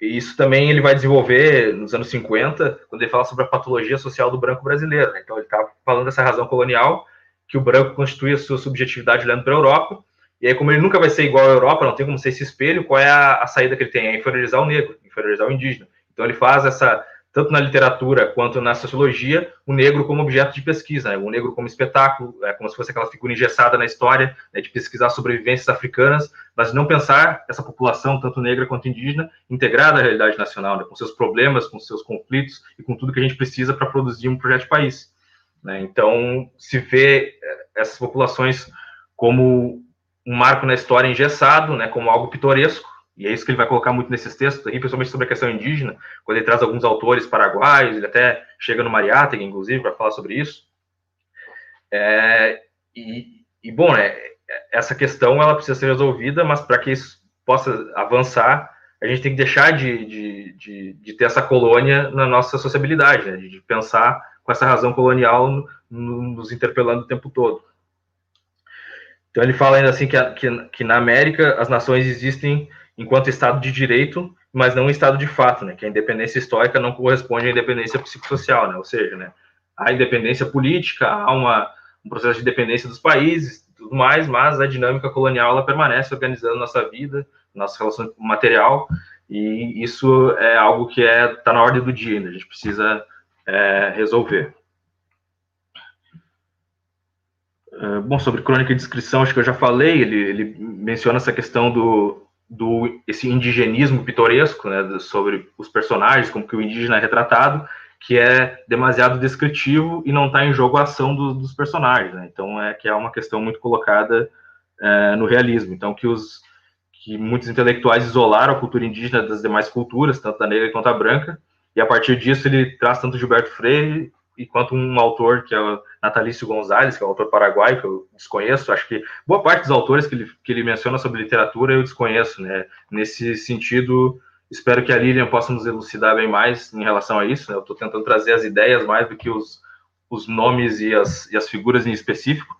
E isso também ele vai desenvolver nos anos 50, quando ele fala sobre a patologia social do branco brasileiro. Né? Então, ele está falando dessa razão colonial, que o branco constitui a sua subjetividade olhando para a Europa, e aí, como ele nunca vai ser igual à Europa, não tem como ser esse espelho, qual é a, a saída que ele tem? É inferiorizar o negro, inferiorizar o indígena. Então, ele faz essa tanto na literatura quanto na sociologia, o negro como objeto de pesquisa, né? o negro como espetáculo, é como se fosse aquela figura engessada na história, né, de pesquisar sobrevivências africanas, mas não pensar essa população, tanto negra quanto indígena, integrada à realidade nacional, né, com seus problemas, com seus conflitos e com tudo que a gente precisa para produzir um projeto de país. Né? Então, se vê é, essas populações como um marco na história engessado, né, como algo pitoresco, e é isso que ele vai colocar muito nesses textos aqui, principalmente sobre a questão indígena, quando ele traz alguns autores paraguaios, ele até chega no Mariátegui, inclusive, para falar sobre isso. É, e, e, bom, né, essa questão ela precisa ser resolvida, mas para que isso possa avançar, a gente tem que deixar de, de, de, de ter essa colônia na nossa sociabilidade, né, de pensar com essa razão colonial nos interpelando o tempo todo. Então ele fala ainda assim que, que, que na América as nações existem enquanto Estado de direito, mas não Estado de fato, né? Que a independência histórica não corresponde à independência psicossocial, né? Ou seja, né? Há independência política, há uma, um processo de dependência dos países, tudo mais, mas a dinâmica colonial ela permanece organizando nossa vida, nossa relação material, e isso é algo que é está na ordem do dia, né? A gente precisa é, resolver. É, bom, sobre crônica e descrição, acho que eu já falei, ele, ele menciona essa questão do, do esse indigenismo pitoresco, né, sobre os personagens, como que o indígena é retratado, que é demasiado descritivo e não está em jogo a ação do, dos personagens, né? Então é que é uma questão muito colocada é, no realismo. Então que os que muitos intelectuais isolaram a cultura indígena das demais culturas, tanto da negra quanto a branca, e a partir disso ele traz tanto Gilberto Freire e quanto um autor que é o Natalício Gonzalez, que é um autor paraguaio que eu desconheço, acho que boa parte dos autores que ele, que ele menciona sobre literatura eu desconheço, né? Nesse sentido, espero que a Lilian possa nos elucidar bem mais em relação a isso, né? Eu estou tentando trazer as ideias mais do que os, os nomes e as, e as figuras em específico,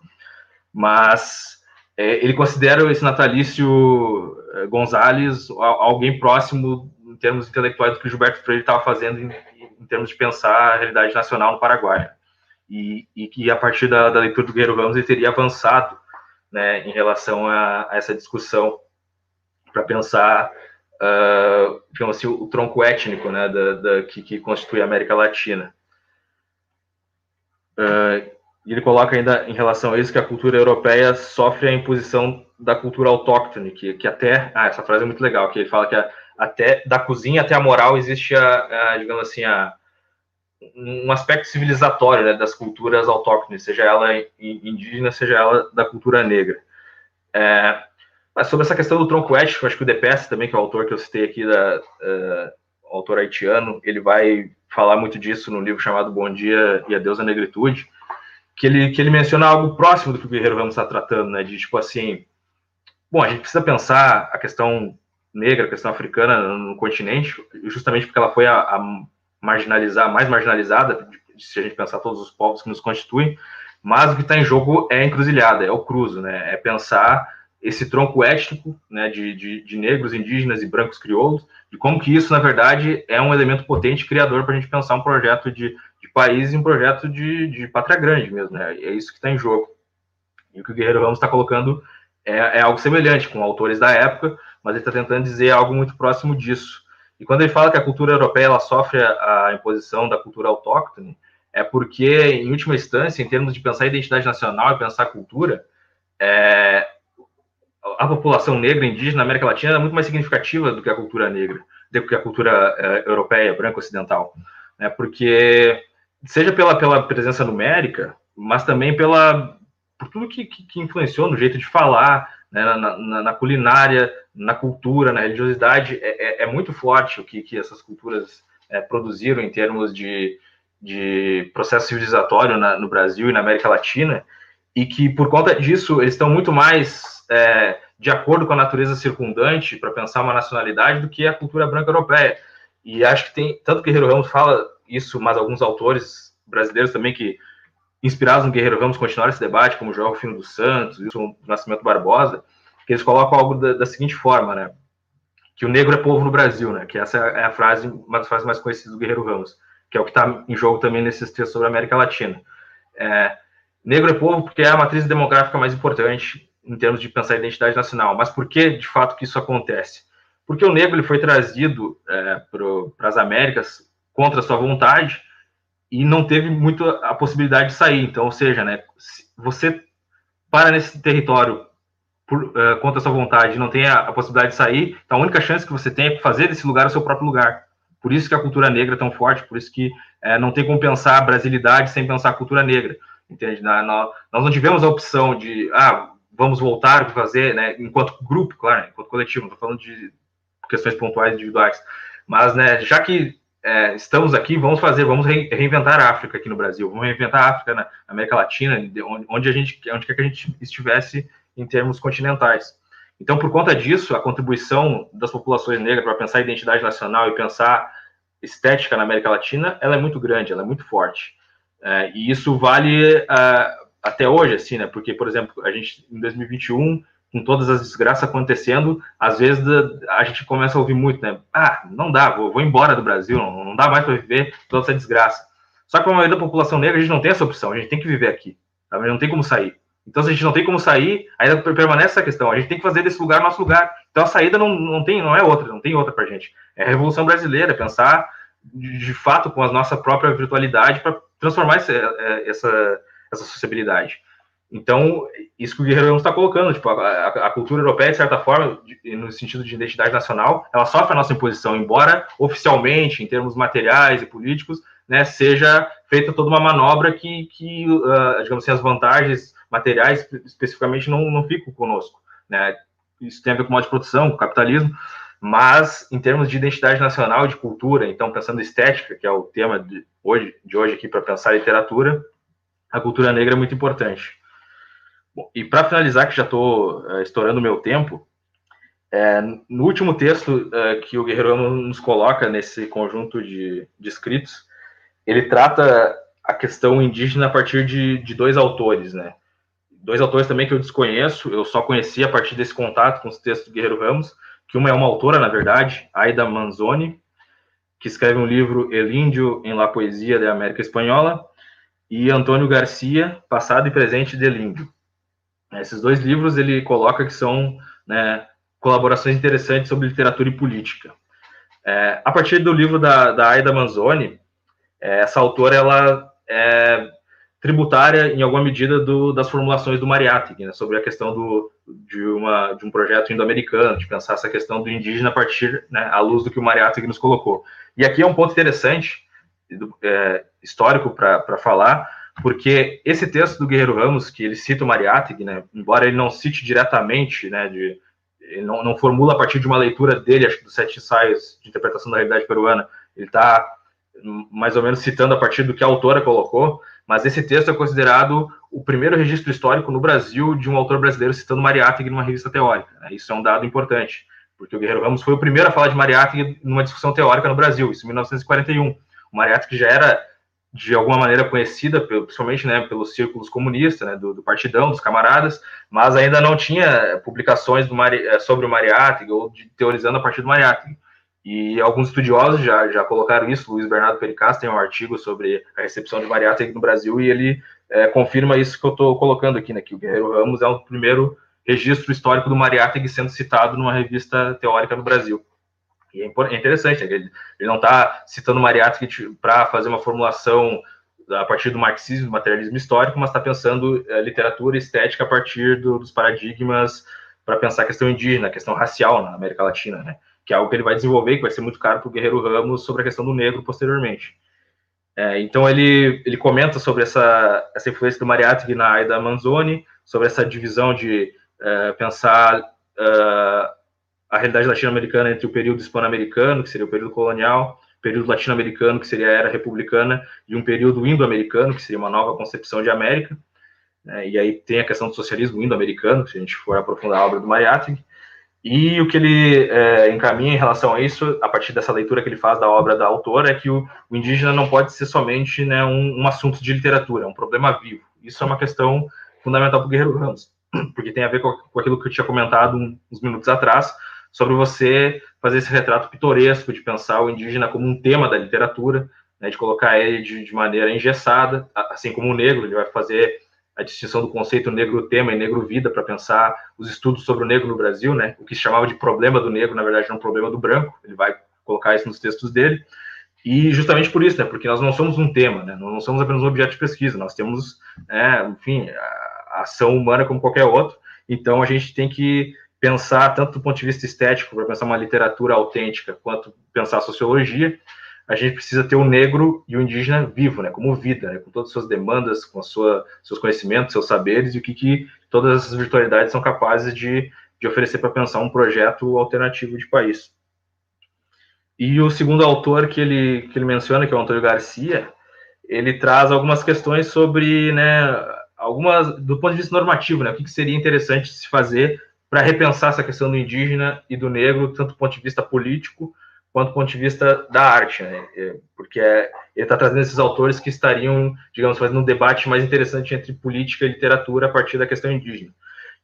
mas é, ele considera esse Natalício é, Gonzalez alguém próximo em termos intelectuais do que o Gilberto Freire estava fazendo em, em, termos de pensar a realidade nacional no Paraguai. E, e que a partir da, da, leitura do Guerreiro Ramos ele teria avançado né, em relação a, a essa discussão para pensar uh, assim, o, tronco étnico né, da, da que, que, constitui a América Latina. Uh, ele coloca ainda em relação a isso que a cultura europeia sofre a imposição da cultura autóctone, que, que até. Ah, essa frase é muito legal, que ele fala que a, até da cozinha até a moral existe a, a digamos assim a um aspecto civilizatório né, das culturas autóctones, seja ela indígena, seja ela da cultura negra. É, mas sobre essa questão do tronco ético, acho que o Depes também, que é o autor que eu citei aqui, da, uh, autor haitiano, ele vai falar muito disso no livro chamado Bom Dia e a Deus da Negritude, que ele, que ele menciona algo próximo do que o Guerreiro Ramos está tratando, né, de tipo assim, bom, a gente precisa pensar a questão negra, questão africana no continente, justamente porque ela foi a, a marginalizar, mais marginalizada, se a gente pensar todos os povos que nos constituem, mas o que está em jogo é a encruzilhada, é o cruzo, né? É pensar esse tronco étnico, né, de, de, de, negros, indígenas e brancos crioulos, e como que isso, na verdade, é um elemento potente criador para a gente pensar um projeto de, de país e um projeto de, de pátria grande mesmo, né? É isso que está em jogo. E o que o Guerreiro Ramos está colocando é, é algo semelhante com autores da época, mas ele está tentando dizer algo muito próximo disso. E quando ele fala que a cultura europeia ela sofre a, imposição da cultura autóctone, é porque, em última instância, em termos de pensar identidade nacional e pensar cultura, é, a população negra indígena na América Latina é muito mais significativa do que a cultura negra, do que a cultura é, europeia, branca ocidental, né? Porque seja pela, pela presença numérica, mas também pela por tudo que, que, que influenciou no jeito de falar, né, na, na, na, culinária, na cultura, na religiosidade, é, é, é muito forte o que, que essas culturas é, produziram em termos de, de processo civilizatório na, no Brasil e na América Latina, e que por conta disso eles estão muito mais é, de acordo com a natureza circundante para pensar uma nacionalidade do que a cultura branca europeia. E acho que tem, tanto que Guerreiro Ramos fala isso, mas alguns autores brasileiros também que inspirados no Guerreiro Ramos continuar esse debate, como João Rufino dos Santos, o Nascimento Barbosa, que eles colocam algo da, da, seguinte forma, né? Que o negro é povo no Brasil, né? Que essa é a frase, uma das frases mais conhecidas do Guerreiro Ramos, que é o que está em jogo também nesses textos sobre a América Latina. É, negro é povo porque é a matriz demográfica mais importante em termos de pensar a identidade nacional. Mas por que, de fato, que isso acontece? Porque o negro ele foi trazido é, para as Américas contra sua vontade e não teve muito a possibilidade de sair. Então, ou seja, né, você para nesse território por, uh, contra a sua vontade não tem a, a, possibilidade de sair, então a única chance que você tem é fazer desse lugar o seu próprio lugar. Por isso que a cultura negra é tão forte, por isso que uh, não tem como pensar a brasilidade sem pensar a cultura negra. Entende? Na, na, nós não tivemos a opção de, ah, vamos voltar a fazer, né, enquanto grupo, claro, né, enquanto coletivo, não estou falando de questões pontuais individuais, mas, né, já que é, estamos aqui, vamos fazer, vamos reinventar a África aqui no Brasil, vamos reinventar a África na América Latina, onde a gente, onde quer que a gente estivesse em termos continentais. Então, por conta disso, a contribuição das populações negras para pensar identidade nacional e pensar estética na América Latina, ela é muito grande, ela é muito forte. É, e isso vale uh, até hoje, assim, né? Porque, por exemplo, a gente, em 2021, com todas as desgraças acontecendo, às vezes a gente começa a ouvir muito, né? Ah, não dá, vou, vou embora do Brasil, não, não dá mais para viver toda essa desgraça. Só que a maioria da população negra, a gente não tem essa opção, a gente tem que viver aqui, tá? não tem como sair. Então, se a gente não tem como sair, ainda permanece essa questão, a gente tem que fazer desse lugar nosso lugar. Então, a saída não, não, tem, não é outra, não tem outra para gente. É a Revolução Brasileira, pensar de, de fato com a nossa própria virtualidade para transformar essa, essa, essa sociabilidade. Então, isso que o Guerreiro está colocando, tipo, a, a, cultura europeia, de certa forma, de, no sentido de identidade nacional, ela sofre a nossa imposição, embora oficialmente, em termos materiais e políticos, né, seja feita toda uma manobra que, que uh, digamos assim, as vantagens materiais especificamente não, não ficam conosco, né? Isso tem a ver com modo de produção, com capitalismo, mas em termos de identidade nacional, de cultura, então pensando estética, que é o tema de hoje, de hoje aqui para pensar literatura, a cultura negra é muito importante. Bom, e para finalizar, que já estou uh, estourando o meu tempo, é, no último texto uh, que o Guerreiro nos coloca nesse conjunto de, de escritos, ele trata a questão indígena a partir de, de dois autores, né? Dois autores também que eu desconheço, eu só conheci a partir desse contato com os textos do Guerreiro Ramos, que uma é uma autora, na verdade, Aida Manzoni, que escreve um livro El Índio em La Poesia da América Espanhola, e Antônio Garcia, Passado e Presente del Índio. Esses dois livros ele coloca que são né, colaborações interessantes sobre literatura e política. É, a partir do livro da, da Aida Manzoni, é, essa autora ela é tributária em alguma medida do, das formulações do Mariátegui, né, sobre a questão do, de, uma, de um projeto indo-americano, de pensar essa questão do indígena a partir, né, à luz do que o Mariátegui nos colocou. E aqui é um ponto interessante, é, histórico para falar, porque esse texto do Guerreiro Ramos, que ele cita o Mariátegui, né, embora ele não cite diretamente, né, de, ele não, não, formula a partir de uma leitura dele, acho que dos sete ensaios de interpretação da realidade peruana, ele está mais ou menos citando a partir do que a autora colocou, mas esse texto é considerado o primeiro registro histórico no Brasil de um autor brasileiro citando Mariátegui numa revista teórica. Né? Isso é um dado importante, porque o Guerreiro Ramos foi o primeiro a falar de Mariátegui numa discussão teórica no Brasil, isso em 1941. O Mariátegui já era de alguma maneira conhecida, principalmente né, pelos círculos comunistas, né, do, do, partidão, dos camaradas, mas ainda não tinha publicações Mari, eh, sobre o Mariátegui ou de, teorizando a partir do Mariátegui. E alguns estudiosos já, já colocaram isso, Luiz Bernardo Pericas tem um artigo sobre a recepção de Mariátegui no Brasil e ele é, confirma isso que eu estou colocando aqui, né, que o Guerreiro Ramos é o primeiro registro histórico do Mariátegui sendo citado numa revista teórica no Brasil. E é, é interessante, ele, ele não está citando Mariátegui para fazer uma formulação a partir do marxismo, do materialismo histórico, mas está pensando é, literatura estética a partir do, dos paradigmas para pensar a questão indígena, a questão racial na América Latina, né? Que é algo que ele vai desenvolver, que vai ser muito caro para o Guerreiro Ramos sobre a questão do negro posteriormente. É, então ele, ele comenta sobre essa, essa influência do Mariátegui na Aida Manzoni, sobre essa divisão de é, pensar uh, a realidade latino-americana entre o período hispano-americano, que seria o período colonial, período latino-americano, que seria a era republicana, e um período indo-americano, que seria uma nova concepção de América. Né? E aí tem a questão do socialismo indo-americano, se a gente for aprofundar a obra do Mariátegui. E o que ele é, encaminha em relação a isso, a partir dessa leitura que ele faz da obra da autora, é que o, o indígena não pode ser somente né, um, um, assunto de literatura, é um problema vivo. Isso é uma questão fundamental para o Guerreiro Ramos, porque tem a ver com, com aquilo que eu tinha comentado uns minutos atrás, sobre você fazer esse retrato pitoresco de pensar o indígena como um tema da literatura, né, de colocar ele de, de, maneira engessada, assim como o negro, ele vai fazer a distinção do conceito negro-tema e negro-vida para pensar os estudos sobre o negro no Brasil, né, o que se chamava de problema do negro, na verdade, é um problema do branco, ele vai colocar isso nos textos dele, E justamente por isso, né, porque nós não somos um tema, né, nós não somos apenas um objeto de pesquisa, nós temos, é, enfim, a ação humana como qualquer outro, então a gente tem que pensar tanto do ponto de vista estético, para pensar uma literatura autêntica, quanto pensar sociologia, a gente precisa ter o negro e o indígena vivo, né, como vida, né, com todas as suas demandas, com a sua, seus conhecimentos, seus saberes e o que, que todas as virtualidades são capazes de, de oferecer para pensar um projeto alternativo de país. E o segundo autor que ele, que ele menciona, que é o Antônio Garcia, ele traz algumas questões sobre, né, algumas, do ponto de vista normativo, né, o que, que seria interessante se fazer para repensar essa questão do indígena e do negro, tanto do ponto de vista político quanto do ponto de vista da arte, né, é, porque é, ele está trazendo esses autores que estariam, digamos, fazendo um debate mais interessante entre política e literatura a partir da questão indígena.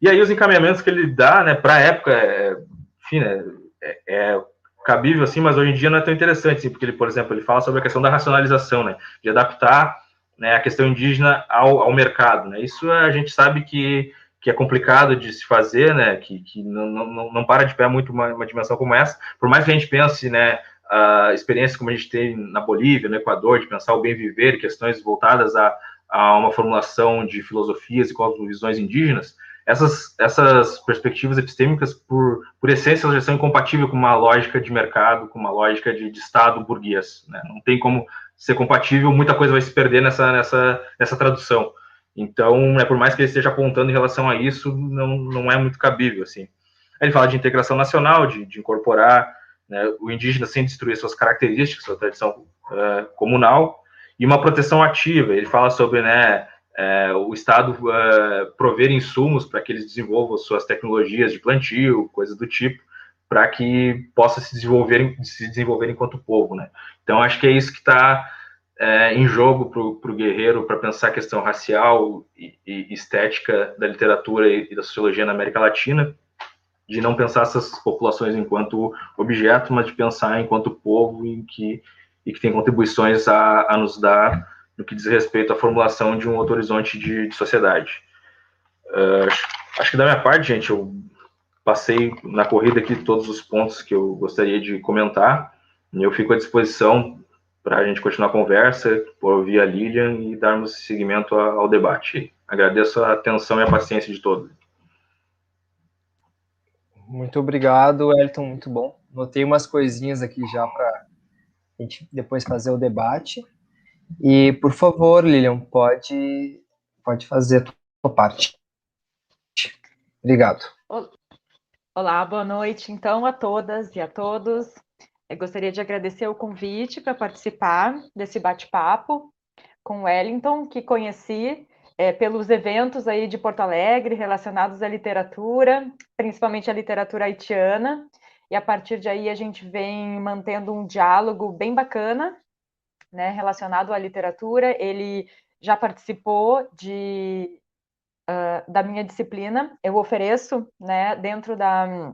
E aí os encaminhamentos que ele dá, né, para a época, é, enfim, né, é, é cabível, assim, mas hoje em dia não é tão interessante, assim, porque ele, por exemplo, ele fala sobre a questão da racionalização, né, de adaptar né, a questão indígena ao, ao mercado, né, isso a gente sabe que, que é complicado de se fazer, né, que, que não, não, não para de pé muito uma, uma dimensão como essa, por mais que a gente pense, né, a experiência como a gente tem na Bolívia, no Equador, de pensar o bem viver, questões voltadas a, a uma formulação de filosofias e cosmovisões indígenas, essas, essas perspectivas epistêmicas, por, por essência, elas já são incompatíveis com uma lógica de mercado, com uma lógica de, de Estado burguês. Né? Não tem como ser compatível, muita coisa vai se perder nessa, nessa, nessa tradução. Então, né, por mais que ele esteja apontando em relação a isso, não, não é muito cabível. Assim. Ele fala de integração nacional, de, de incorporar né, o indígena sem destruir suas características, sua tradição uh, comunal, e uma proteção ativa. Ele fala sobre né, é, o Estado é, prover insumos para que eles desenvolvam suas tecnologias de plantio, coisas do tipo, para que possa se desenvolver, se desenvolver enquanto povo, né? Então, acho que é isso que está é, em jogo para o guerreiro, para pensar a questão racial e, e, estética da literatura e, e da sociologia na América Latina, de não pensar essas populações enquanto objeto, mas de pensar enquanto povo em que, e que tem contribuições a, a nos dar no que diz respeito à formulação de um outro horizonte de, de sociedade. Uh, acho que da minha parte, gente, eu passei na corrida aqui todos os pontos que eu gostaria de comentar, eu fico à disposição para a gente continuar a conversa, por ouvir a Lilian e darmos seguimento ao debate. Agradeço a atenção e a paciência de todos. Muito obrigado, Elton, muito bom. Notei umas coisinhas aqui já para a gente depois fazer o debate. E, por favor, Lilian, pode, pode fazer a sua parte. Obrigado. Olá, boa noite, então, a todas e a todos. Eu gostaria de agradecer o convite para participar desse bate-papo com Wellington, que conheci é, pelos eventos aí de Porto Alegre relacionados à literatura, principalmente à literatura haitiana, e a partir de aí a gente vem mantendo um diálogo bem bacana né, relacionado à literatura. Ele já participou de, uh, da minha disciplina. Eu ofereço, né, dentro da,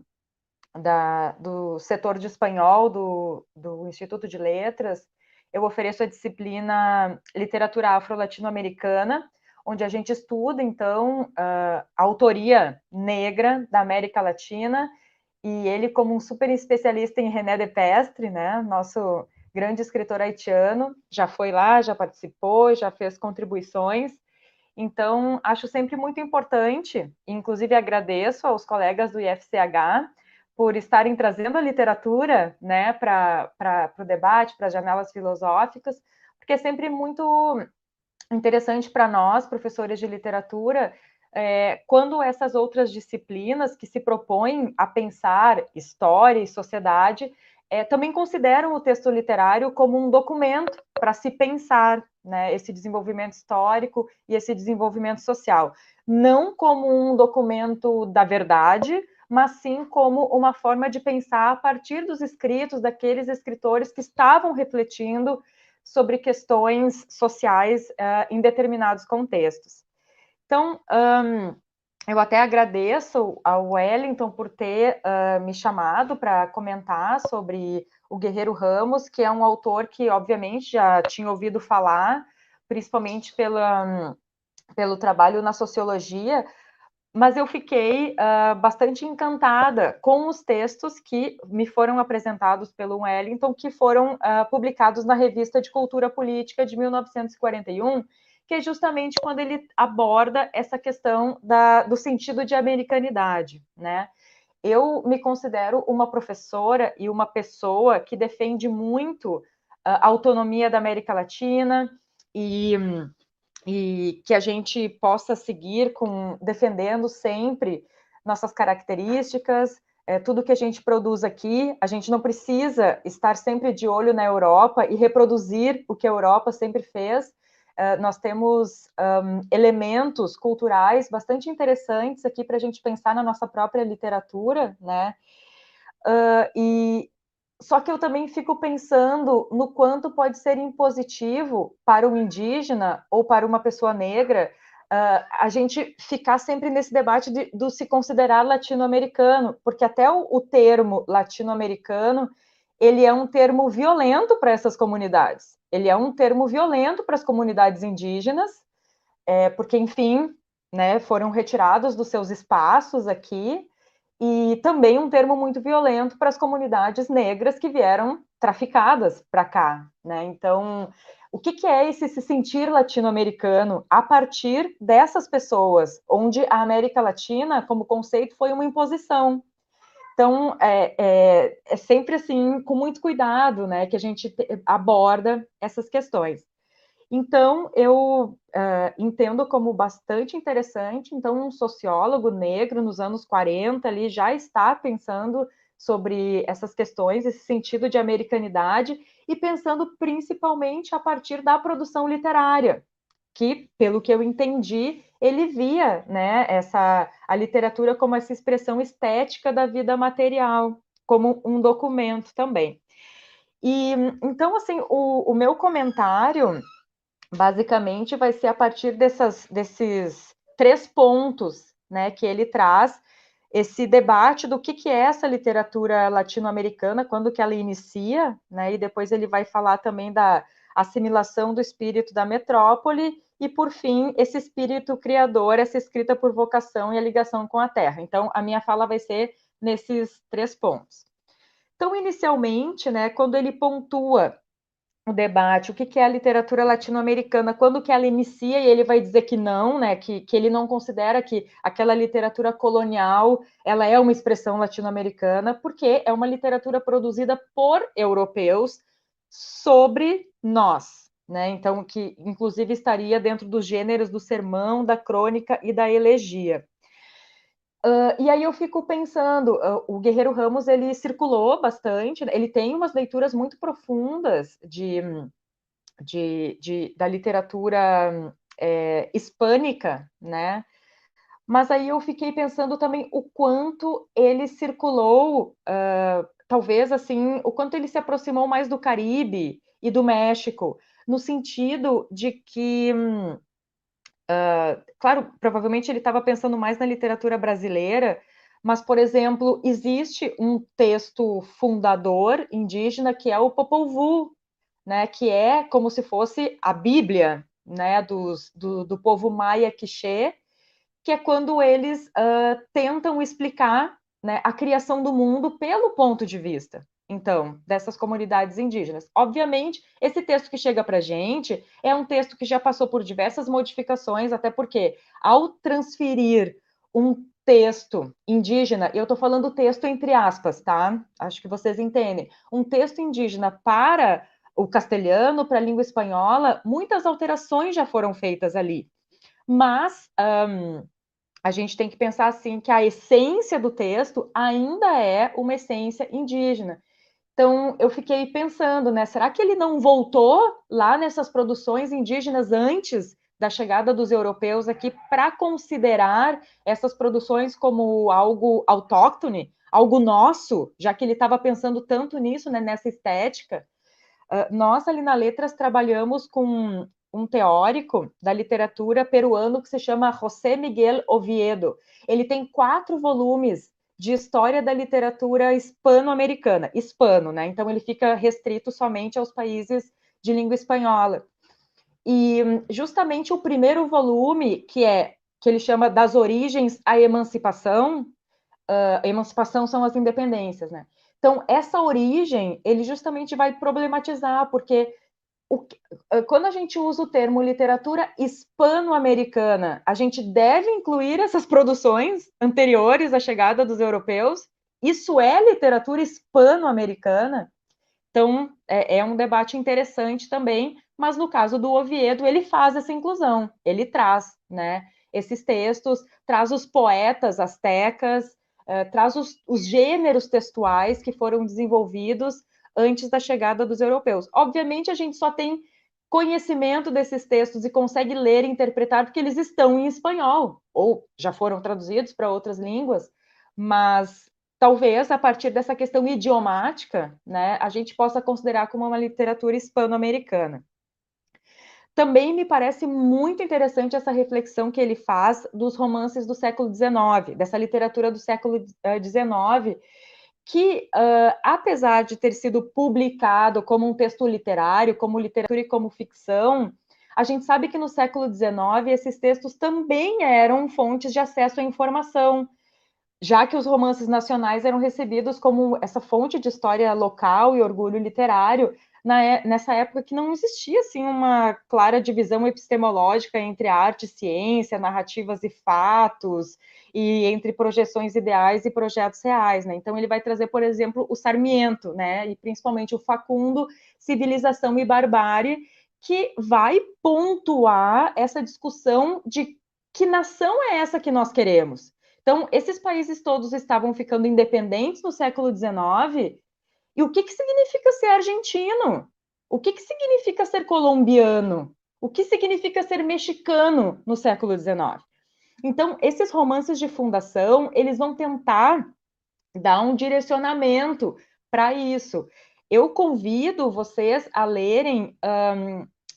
da, do setor de espanhol do, do Instituto de Letras, eu ofereço a disciplina Literatura Afro-Latino-Americana, onde a gente estuda, então, uh, a autoria negra da América Latina, e ele, como um super especialista em René Depestre, né, nosso grande escritor haitiano, já foi lá, já participou, já fez contribuições. Então, acho sempre muito importante, inclusive agradeço aos colegas do IFCH por estarem trazendo a literatura né, para o debate, para as janelas filosóficas, porque é sempre muito interessante para nós, professores de literatura, é, quando essas outras disciplinas que se propõem a pensar história e sociedade é, também consideram o texto literário como um documento para se pensar né, esse desenvolvimento histórico e esse desenvolvimento social. Não como um documento da verdade, mas sim como uma forma de pensar a partir dos escritos daqueles escritores que estavam refletindo sobre questões sociais uh, em determinados contextos. Então, um, eu até agradeço ao Wellington por ter uh, me chamado para comentar sobre o Guerreiro Ramos, que é um autor que, obviamente, já tinha ouvido falar, principalmente pela, pelo trabalho na sociologia, mas eu fiquei uh, bastante encantada com os textos que me foram apresentados pelo Wellington, que foram uh, publicados na Revista de Cultura Política de 1941, que é justamente quando ele aborda essa questão da, do sentido de americanidade, né? Eu me considero uma professora e uma pessoa que defende muito a autonomia da América Latina e e que a gente possa seguir com defendendo sempre nossas características, é, tudo que a gente produz aqui, a gente não precisa estar sempre de olho na Europa e reproduzir o que a Europa sempre fez. Uh, nós temos um, elementos culturais bastante interessantes aqui para a gente pensar na nossa própria literatura, né? Uh, e, só que eu também fico pensando no quanto pode ser impositivo para um indígena ou para uma pessoa negra uh, a gente ficar sempre nesse debate de, do se considerar latino-americano, porque até o, o termo latino-americano ele é um termo violento para essas comunidades. Ele é um termo violento para as comunidades indígenas, é, porque, enfim, né, foram retirados dos seus espaços aqui, e também um termo muito violento para as comunidades negras que vieram traficadas para cá, né? Então, o que, que é esse se sentir latino-americano a partir dessas pessoas, onde a América Latina, como conceito, foi uma imposição. Então, é, é, é sempre assim, com muito cuidado, né, que a gente aborda essas questões. Então, eu uh, entendo como bastante interessante. Então, um sociólogo negro nos anos 40 ali já está pensando sobre essas questões, esse sentido de americanidade, e pensando principalmente a partir da produção literária, que, pelo que eu entendi, ele via né, essa, a literatura como essa expressão estética da vida material, como um documento também. E então, assim, o, o meu comentário basicamente vai ser a partir dessas, desses três pontos né, que ele traz, esse debate do que, que é essa literatura latino-americana, quando que ela inicia, né, e depois ele vai falar também da assimilação do espírito da metrópole, e por fim, esse espírito criador, essa escrita por vocação e a ligação com a terra. Então, a minha fala vai ser nesses três pontos. Então, inicialmente, né, quando ele pontua o debate, o que, que é a literatura latino-americana, quando que ela inicia e ele vai dizer que não, né, que, que ele não considera que aquela literatura colonial, ela é uma expressão latino-americana, porque é uma literatura produzida por europeus sobre nós, né, então que inclusive estaria dentro dos gêneros do sermão, da crônica e da elegia. Uh, e aí eu fico pensando, uh, o Guerreiro Ramos ele circulou bastante, ele tem umas leituras muito profundas de, de, de da literatura é, hispânica, né? Mas aí eu fiquei pensando também o quanto ele circulou, uh, talvez assim, o quanto ele se aproximou mais do Caribe e do México, no sentido de que hum, Uh, claro, provavelmente ele estava pensando mais na literatura brasileira, mas, por exemplo, existe um texto fundador indígena que é o Popol Vuh, né, que é como se fosse a Bíblia né, dos, do, do povo maia quiché, que é quando eles uh, tentam explicar né, a criação do mundo pelo ponto de vista então, dessas comunidades indígenas. Obviamente, esse texto que chega para a gente é um texto que já passou por diversas modificações, até porque, ao transferir um texto indígena, eu estou falando texto entre aspas, tá? Acho que vocês entendem. Um texto indígena para o castelhano, para a língua espanhola, muitas alterações já foram feitas ali. Mas um, a gente tem que pensar assim que a essência do texto ainda é uma essência indígena. Então, eu fiquei pensando, né? Será que ele não voltou lá nessas produções indígenas antes da chegada dos europeus aqui para considerar essas produções como algo autóctone, algo nosso, já que ele estava pensando tanto nisso, né, nessa estética? Uh, nós, ali na Letras, trabalhamos com um teórico da literatura peruano que se chama José Miguel Oviedo. Ele tem quatro volumes de história da literatura hispano-americana, hispano, né? Então ele fica restrito somente aos países de língua espanhola. E justamente o primeiro volume, que é que ele chama das origens à emancipação. Uh, emancipação são as independências, né? Então, essa origem, ele justamente vai problematizar, porque o, quando a gente usa o termo literatura hispano-americana, a gente deve incluir essas produções anteriores à chegada dos europeus? Isso é literatura hispano-americana? Então, é, é, um debate interessante também, mas no caso do Oviedo, ele faz essa inclusão, ele traz, né, esses textos, traz os poetas astecas, uh, traz os, os gêneros textuais que foram desenvolvidos antes da chegada dos europeus. Obviamente, a gente só tem conhecimento desses textos e consegue ler e interpretar porque eles estão em espanhol, ou já foram traduzidos para outras línguas, mas talvez a partir dessa questão idiomática, né, a gente possa considerar como uma literatura hispano-americana. Também me parece muito interessante essa reflexão que ele faz dos romances do século XIX, dessa literatura do século XIX, que, uh, apesar de ter sido publicado como um texto literário, como literatura e como ficção, a gente sabe que no século XIX esses textos também eram fontes de acesso à informação, já que os romances nacionais eram recebidos como essa fonte de história local e orgulho literário, na, é, nessa época que não existia assim uma clara divisão epistemológica entre arte e ciência, narrativas e fatos, e entre projeções ideais e projetos reais, né? Então ele vai trazer, por exemplo, o Sarmiento, né? E principalmente o Facundo, Civilização e Barbárie, que vai pontuar essa discussão de que nação é essa que nós queremos. Então, esses países todos estavam ficando independentes no século XIX e o que, que significa ser argentino? O que, que significa ser colombiano? O que significa ser mexicano no século XIX? Então, esses romances de fundação, eles vão tentar dar um direcionamento para isso. Eu convido vocês a lerem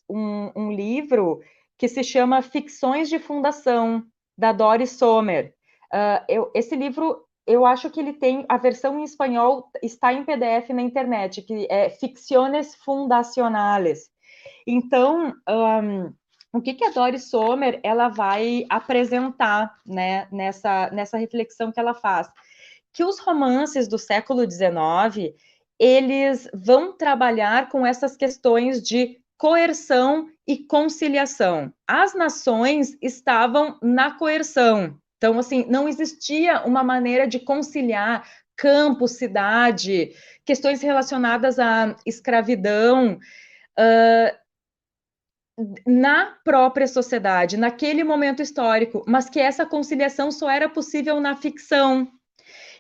um, um, livro que se chama Ficções de Fundação, da Doris Sommer. Uh, eu, esse livro eu acho que ele tem a versão em espanhol está em PDF na internet, que é Ficciones Fundacionales. Então, um, o que, que a Doris Sommer ela vai apresentar né, nessa, nessa reflexão que ela faz? Que os romances do século XIX eles vão trabalhar com essas questões de coerção e conciliação. As nações estavam na coerção, então, assim, não existia uma maneira de conciliar campo, cidade, questões relacionadas à escravidão uh, na própria sociedade, naquele momento histórico, mas que essa conciliação só era possível na ficção.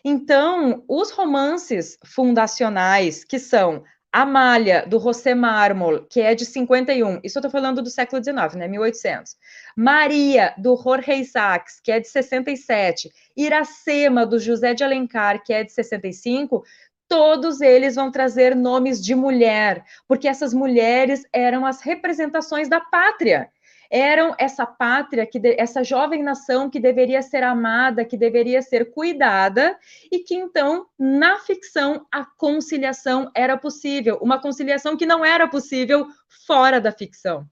Então, os romances fundacionais, que são Amália, do José Mármol, que é de 51, isso eu estou falando do século XIX, né, 1800. Maria, do Jorge Isaacs, que é de 67. Iracema, do José de Alencar, que é de 65. Todos eles vão trazer nomes de mulher, porque essas mulheres eram as representações da pátria eram essa pátria, que de, essa jovem nação que deveria ser amada, que deveria ser cuidada, e que então, na ficção, a conciliação era possível, uma conciliação que não era possível fora da ficção.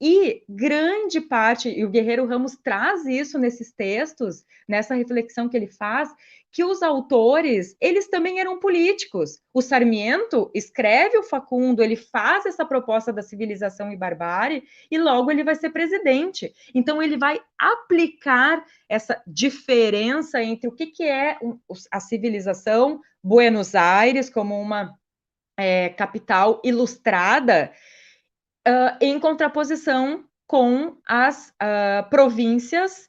E grande parte, e o Guerreiro Ramos traz isso nesses textos, nessa reflexão que ele faz, que os autores, eles também eram políticos. O Sarmiento escreve o Facundo, ele faz essa proposta da civilização e barbárie, e logo ele vai ser presidente. Então, ele vai aplicar essa diferença entre o que, que é a civilização, Buenos Aires, como uma é, capital ilustrada, uh, em contraposição com as uh, províncias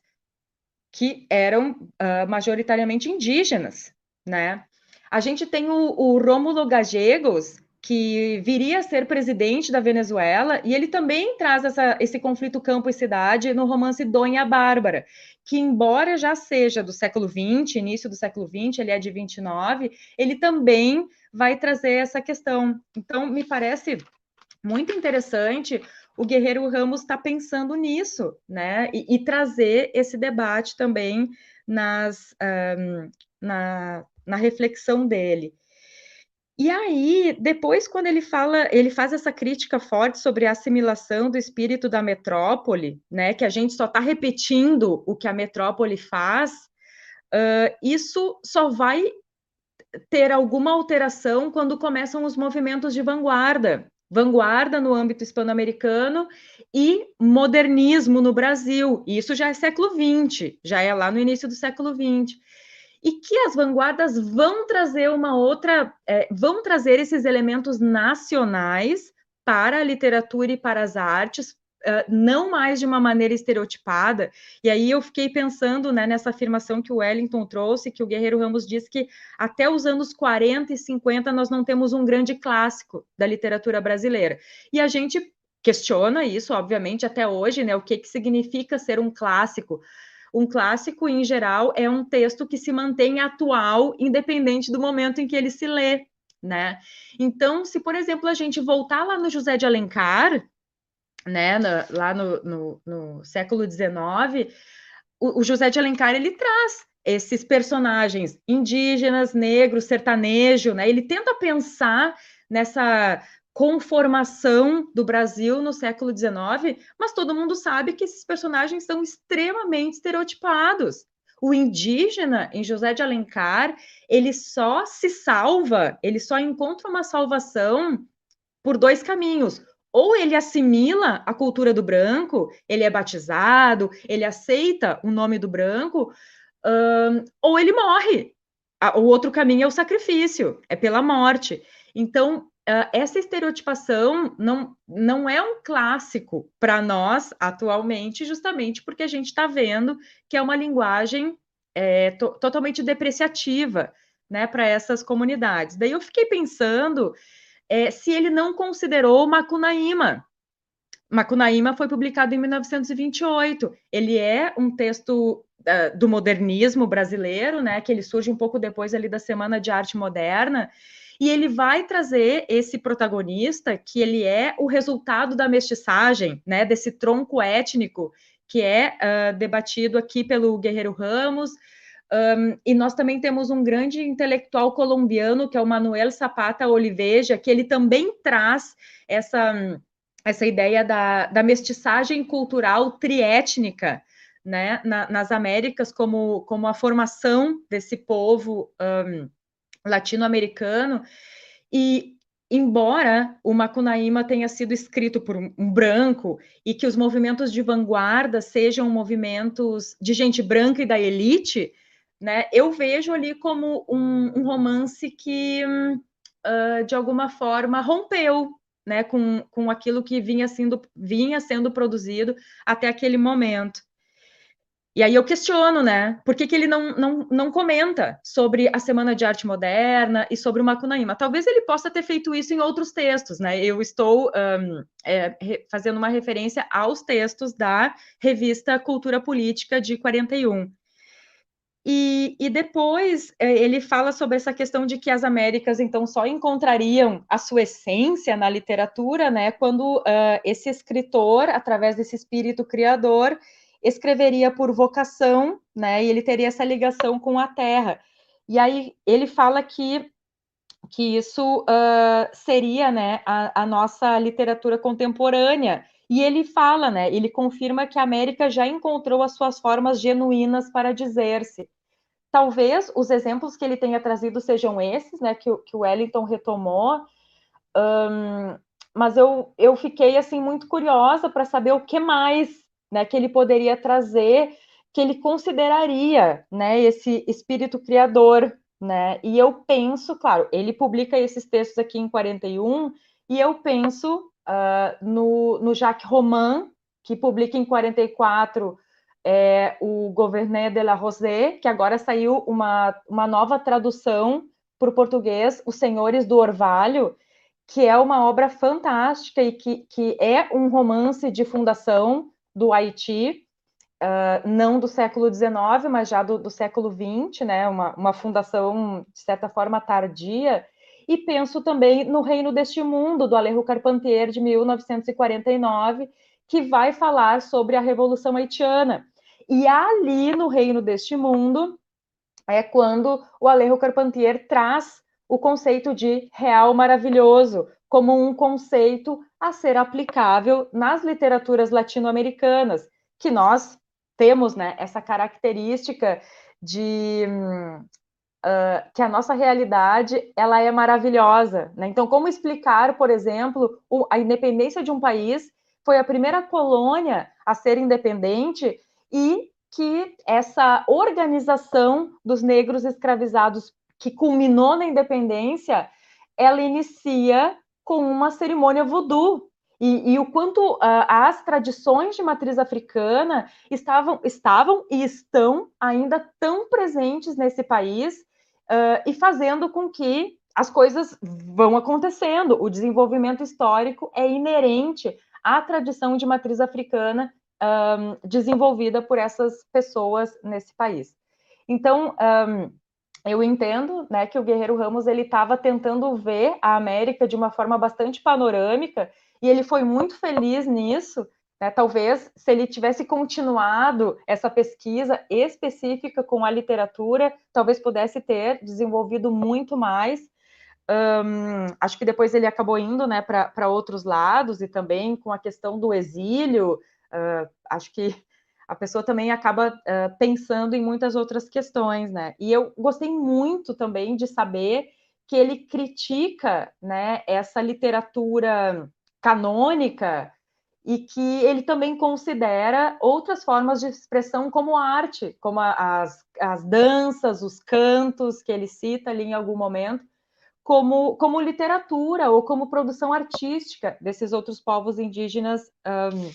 que eram uh, majoritariamente indígenas, né? A gente tem o, o Rômulo Gallegos, que viria a ser presidente da Venezuela, e ele também traz essa, esse conflito campo e cidade no romance Dona Bárbara, que embora já seja do século XX, início do século XX, ele é de 29, ele também vai trazer essa questão. Então, me parece muito interessante o Guerreiro Ramos está pensando nisso, né? E, e, trazer esse debate também nas, um, na, na reflexão dele. E aí, depois, quando ele fala, ele faz essa crítica forte sobre a assimilação do espírito da metrópole, né, que a gente só está repetindo o que a metrópole faz, uh, isso só vai ter alguma alteração quando começam os movimentos de vanguarda, vanguarda no âmbito hispano-americano e modernismo no Brasil. Isso já é século XX, já é lá no início do século XX e que as vanguardas vão trazer uma outra, é, vão trazer esses elementos nacionais para a literatura e para as artes, uh, não mais de uma maneira estereotipada. E aí eu fiquei pensando né, nessa afirmação que o Wellington trouxe, que o Guerreiro Ramos disse que até os anos 40 e 50 nós não temos um grande clássico da literatura brasileira. E a gente questiona isso, obviamente, até hoje, né? O que, que significa ser um clássico? Um clássico, em geral, é um texto que se mantém atual, independente do momento em que ele se lê, né? Então, se, por exemplo, a gente voltar lá no José de Alencar, né, no, lá no, no, no século XIX, o, o José de Alencar ele traz esses personagens indígenas, negros, sertanejo, né? Ele tenta pensar nessa conformação do Brasil no século XIX, mas todo mundo sabe que esses personagens são extremamente estereotipados. O indígena, em José de Alencar, ele só se salva, ele só encontra uma salvação por dois caminhos. Ou ele assimila a cultura do branco, ele é batizado, ele aceita o nome do branco, ou ele morre. O outro caminho é o sacrifício, é pela morte. Então, Uh, essa estereotipação não, não é um clássico para nós atualmente, justamente porque a gente está vendo que é uma linguagem é, to totalmente depreciativa né, para essas comunidades. Daí eu fiquei pensando é, se ele não considerou Macunaíma. Macunaíma foi publicado em 1928. Ele é um texto uh, do modernismo brasileiro, né, que ele surge um pouco depois ali da Semana de Arte Moderna, e ele vai trazer esse protagonista, que ele é o resultado da mestiçagem, né, desse tronco étnico que é uh, debatido aqui pelo Guerreiro Ramos, um, e nós também temos um grande intelectual colombiano, que é o Manuel Zapata Oliveja, que ele também traz essa, essa ideia da, da mestiçagem cultural triétnica, né, na, nas Américas, como, como a formação desse povo um, latino-americano, e embora o Macunaíma tenha sido escrito por um, um, branco e que os movimentos de vanguarda sejam movimentos de gente branca e da elite, né, eu vejo ali como um, um romance que, uh, de alguma forma, rompeu né, com, com aquilo que vinha sendo, vinha sendo produzido até aquele momento. E aí eu questiono, né? Por que, que ele não, não, não comenta sobre a Semana de Arte Moderna e sobre o Macunaíma? Talvez ele possa ter feito isso em outros textos, né? Eu estou um, é, fazendo uma referência aos textos da revista Cultura Política de 41. E, e depois é, ele fala sobre essa questão de que as Américas, então, só encontrariam a sua essência na literatura, né? Quando uh, esse escritor, através desse espírito criador, escreveria por vocação, né? E ele teria essa ligação com a terra. E aí ele fala que que isso uh, seria, né, a, a, nossa literatura contemporânea. E ele fala, né, ele confirma que a América já encontrou as suas formas genuínas para dizer-se. Talvez os exemplos que ele tenha trazido sejam esses, né, que, que o Wellington retomou, um, mas eu, eu fiquei, assim, muito curiosa para saber o que mais né, que ele poderia trazer, que ele consideraria, né, esse espírito criador, né? E eu penso, claro, ele publica esses textos aqui em 41, e eu penso uh, no, no Jacques Roman, que publica em 44 é, o Governet de la Rosée, que agora saiu uma, uma nova tradução para o português, Os Senhores do Orvalho, que é uma obra fantástica e que, que é um romance de fundação do Haiti, uh, não do século XIX, mas já do, do século XX, né, uma, uma fundação, de certa forma, tardia, e penso também no Reino deste Mundo, do Alejo Carpentier, de 1949, que vai falar sobre a Revolução Haitiana. E ali no Reino deste Mundo é quando o Alejo Carpentier traz o conceito de real maravilhoso como um conceito a ser aplicável nas literaturas latino-americanas, que nós temos né, essa característica de uh, que a nossa realidade ela é maravilhosa. Né? Então, como explicar, por exemplo, a independência de um país foi a primeira colônia a ser independente e que essa organização dos negros escravizados que culminou na independência, ela inicia com uma cerimônia voodoo. E, e o quanto uh, as tradições de matriz africana estavam, estavam e estão ainda tão presentes nesse país uh, e fazendo com que as coisas vão acontecendo. O desenvolvimento histórico é inerente à tradição de matriz africana um, desenvolvida por essas pessoas nesse país. Então, um, eu entendo né, que o Guerreiro Ramos ele estava tentando ver a América de uma forma bastante panorâmica e ele foi muito feliz nisso. Né, talvez se ele tivesse continuado essa pesquisa específica com a literatura, talvez pudesse ter desenvolvido muito mais. Um, acho que depois ele acabou indo né, para outros lados e também com a questão do exílio. Uh, acho que a pessoa também acaba uh, pensando em muitas outras questões, né? E eu gostei muito também de saber que ele critica, né, essa literatura canônica e que ele também considera outras formas de expressão como arte, como a, as, as danças, os cantos que ele cita ali em algum momento, como, como literatura ou como produção artística desses outros povos indígenas um,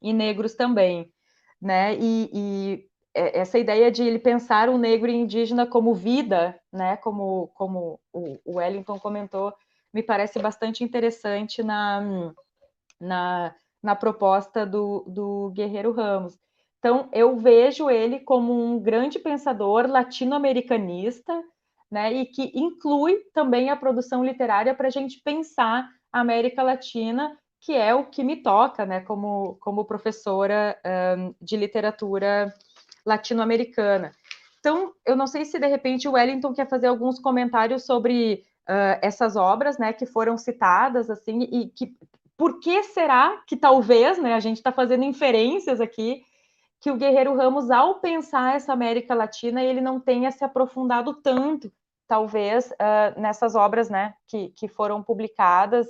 e negros também né? E, e, essa ideia de ele pensar o negro e indígena como vida, né? Como, como o Wellington comentou, me parece bastante interessante na, na, na proposta do, do Guerreiro Ramos. Então, eu vejo ele como um grande pensador latino-americanista, né, e que inclui também a produção literária para a gente pensar a América Latina que é o que me toca, né, como, como professora um, de literatura latino-americana. Então, eu não sei se de repente o Wellington quer fazer alguns comentários sobre uh, essas obras, né, que foram citadas, assim, e que por que será que talvez, né, a gente está fazendo inferências aqui, que o Guerreiro Ramos, ao pensar essa América Latina, ele não tenha se aprofundado tanto, talvez, uh, nessas obras, né, que, que foram publicadas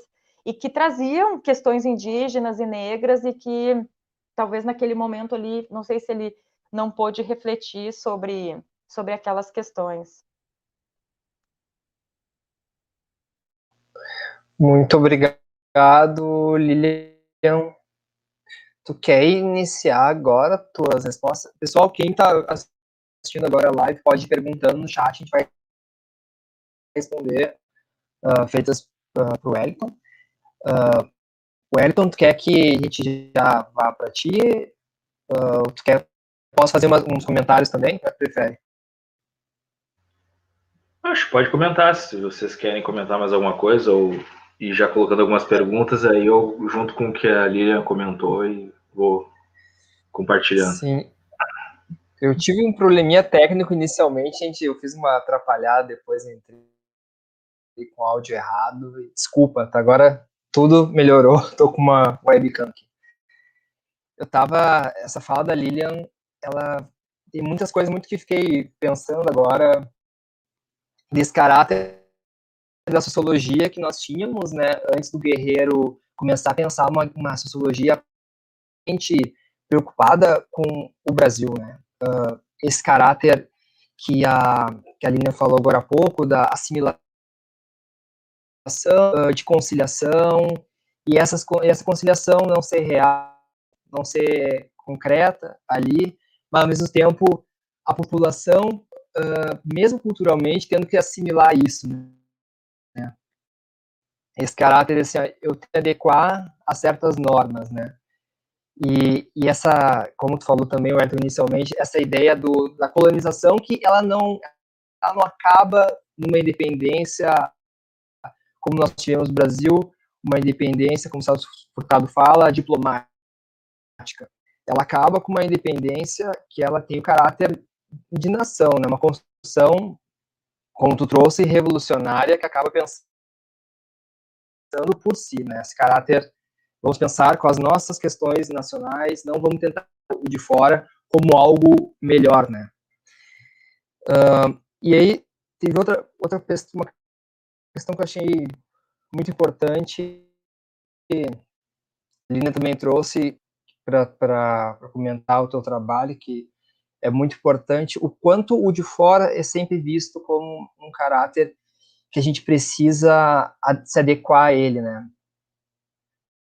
e que traziam questões indígenas e negras e que talvez naquele momento ali, não sei se ele não pôde refletir sobre, sobre aquelas questões. Muito obrigado, Lilian. Tu quer iniciar agora tuas respostas? Pessoal, quem está assistindo agora a live pode ir perguntando no chat, a gente vai responder uh, feitas uh, para o Wellington. Uh, Wellington, tu quer que a gente já vá para ti? Uh, tu quer posso fazer uma, uns comentários também? Prefere? Acho que pode comentar, se vocês querem comentar mais alguma coisa ou e já colocando algumas perguntas, aí eu junto com o que a Lilian comentou e vou compartilhando. Sim. Eu tive um probleminha técnico inicialmente, gente, eu fiz uma atrapalhada, depois entrei com áudio errado. Desculpa, tá? Agora tudo melhorou, tô com uma webcam aqui. Eu tava, essa fala da Lilian, ela tem muitas coisas muito que fiquei pensando agora desse caráter da sociologia que nós tínhamos, né, antes do guerreiro começar a pensar uma, uma sociologia preocupada com o Brasil, né, uh, esse caráter que a, que a Lilian falou agora há pouco, da assimilação de conciliação, e essas, essa conciliação não ser real, não ser concreta ali, mas ao mesmo tempo a população, uh, mesmo culturalmente, tendo que assimilar isso. Né? Esse caráter, assim, eu tenho que adequar a certas normas, né? E, e essa, como tu falou também, Arthur, inicialmente, essa ideia do, da colonização que ela não, ela não acaba numa independência como nós tivemos no Brasil, uma independência, como o Celso Furtado fala, diplomática. Ela acaba com uma independência que ela tem o caráter de nação, né? uma construção como tu trouxe, revolucionária, que acaba pensando por si, né? Esse caráter, vamos pensar com as nossas questões nacionais, não vamos tentar o de fora como algo melhor, né? Uh, e aí, teve outra, outra uma questão que eu achei muito importante, que a Lina também trouxe para comentar o teu trabalho, que é muito importante, o quanto o de fora é sempre visto como um caráter que a gente precisa se adequar a ele, né?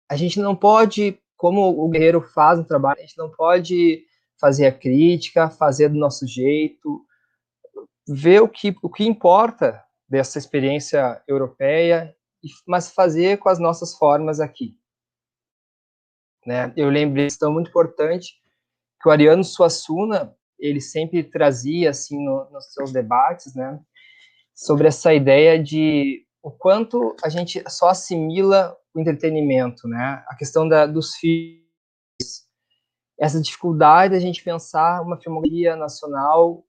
A gente não pode, como o guerreiro faz no trabalho, a gente não pode fazer a crítica, fazer do nosso jeito, ver o que, o que importa dessa experiência europeia, mas fazer com as nossas formas aqui. Né? Eu lembrei isso tão muito importante que o Ariano Suassuna ele sempre trazia assim no, nos seus debates, né, sobre essa ideia de o quanto a gente só assimila o entretenimento, né, a questão da, dos filmes, essa dificuldade da gente pensar uma filmografia nacional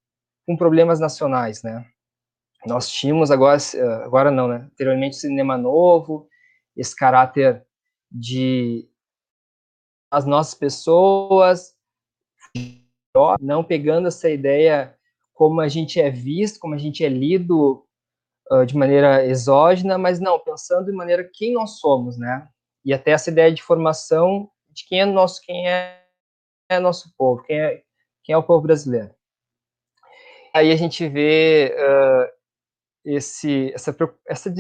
com problemas nacionais, né. Nós tínhamos agora, agora não, né, anteriormente cinema novo, esse caráter de as nossas pessoas não pegando essa ideia como a gente é visto, como a gente é lido uh, de maneira exógena, mas não, pensando de maneira quem nós somos, né? E até essa ideia de formação de quem é nosso, quem é, é nosso povo, quem é, quem é o povo brasileiro. Aí a gente vê uh, esse, essa, essa,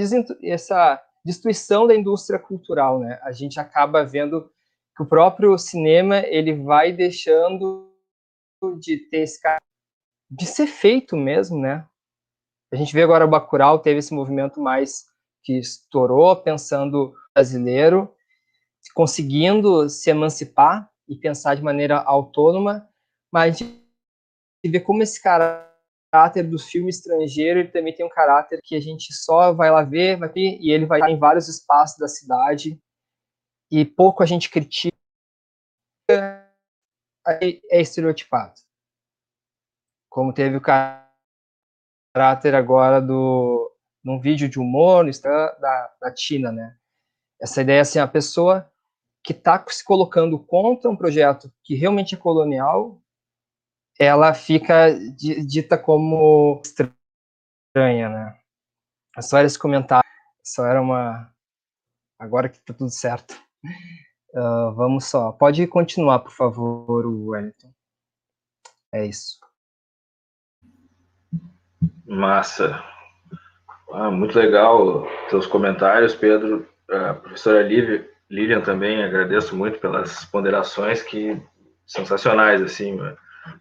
essa destruição da indústria cultural, né? A gente acaba vendo que o próprio cinema ele vai deixando de ter esse cara, de ser feito mesmo, né? A gente vê agora o Bacurau teve esse movimento mais que estourou, pensando brasileiro, conseguindo se emancipar e pensar de maneira autônoma, mas a gente vê como esse caráter do filme estrangeiro, ele também tem um caráter que a gente só vai lá ver, vai ver e ele vai estar em vários espaços da cidade, e pouco a gente critica é estereotipado. Como teve o caráter agora do num vídeo de humor da, da China, né? Essa ideia assim, a pessoa que está se colocando contra um projeto que realmente é colonial, ela fica dita como estranha, né? Só eles comentar, só era uma agora que tá tudo certo. Uh, vamos só. Pode continuar, por favor, Wellington. É isso. Massa. Ah, muito legal seus comentários, Pedro. A professora Lilian também, agradeço muito pelas ponderações que sensacionais, assim,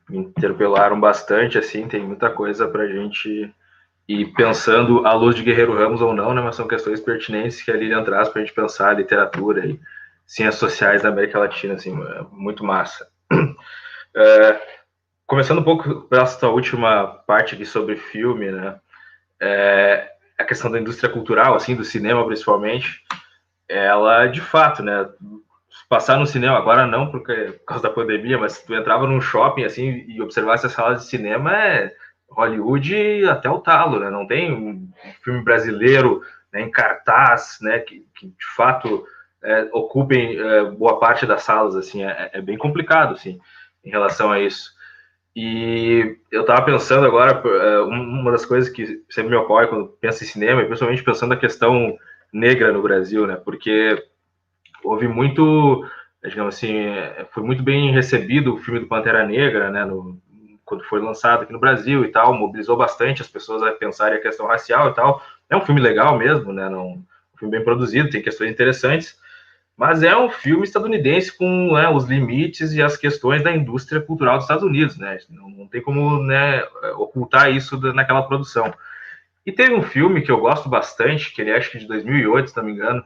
me interpelaram bastante, assim, tem muita coisa para a gente ir pensando à luz de Guerreiro Ramos ou não, né, mas são questões pertinentes que a Lilian traz para a gente pensar a literatura e ciências sociais da América Latina, assim, é muito massa. É, começando um pouco pela sua última parte aqui sobre filme, né, é, a questão da indústria cultural, assim, do cinema principalmente, ela, de fato, né, passar no cinema, agora não porque, por causa da pandemia, mas se tu entrava num shopping, assim, e observasse as salas de cinema, é Hollywood até o talo, né, não tem um filme brasileiro né, em cartaz, né, que, que de fato é, ocupem é, boa parte das salas, assim, é, é, bem complicado, assim, em relação a isso. E eu estava pensando agora, é, uma das coisas que sempre me ocorre quando penso em cinema, principalmente pensando na questão negra no Brasil, né, porque houve muito, digamos assim, é, foi muito bem recebido o filme do Pantera Negra, né, no, quando foi lançado aqui no Brasil e tal, mobilizou bastante as pessoas a pensarem a questão racial e tal. É um filme legal mesmo, né, não, um filme bem produzido, tem questões interessantes, mas é um filme estadunidense com né, os limites e as questões da indústria cultural dos Estados Unidos, né? Não, não tem como né, ocultar isso naquela produção. E teve um filme que eu gosto bastante, que ele é, acho que de 2008, se não me engano,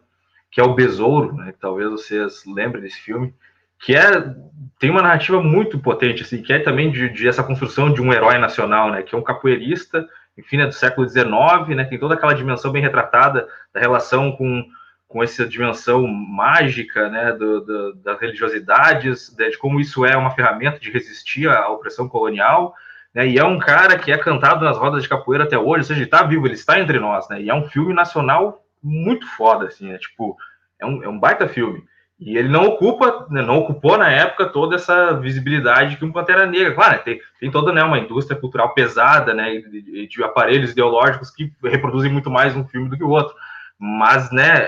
que é o Besouro, né? Talvez vocês lembrem desse filme, que é tem uma narrativa muito potente, assim, que é também de, de essa construção de um herói nacional, né? Que é um capoeirista, enfim, é do século XIX, né? Tem toda aquela dimensão bem retratada da relação com com essa dimensão mágica né, do, do, das religiosidades, de, de, como isso é uma ferramenta de resistir à opressão colonial, né? E é um cara que é cantado nas rodas de capoeira até hoje, ou seja, ele está vivo, ele está entre nós, né? E é um filme nacional muito foda, assim, é tipo, é um, é um baita filme. E ele não ocupa, né, não ocupou na época toda essa visibilidade que um Pantera Negra. Claro, né, tem, tem toda né, uma indústria cultural pesada, né, de, de, aparelhos ideológicos que reproduzem muito mais um filme do que o outro. Mas, né,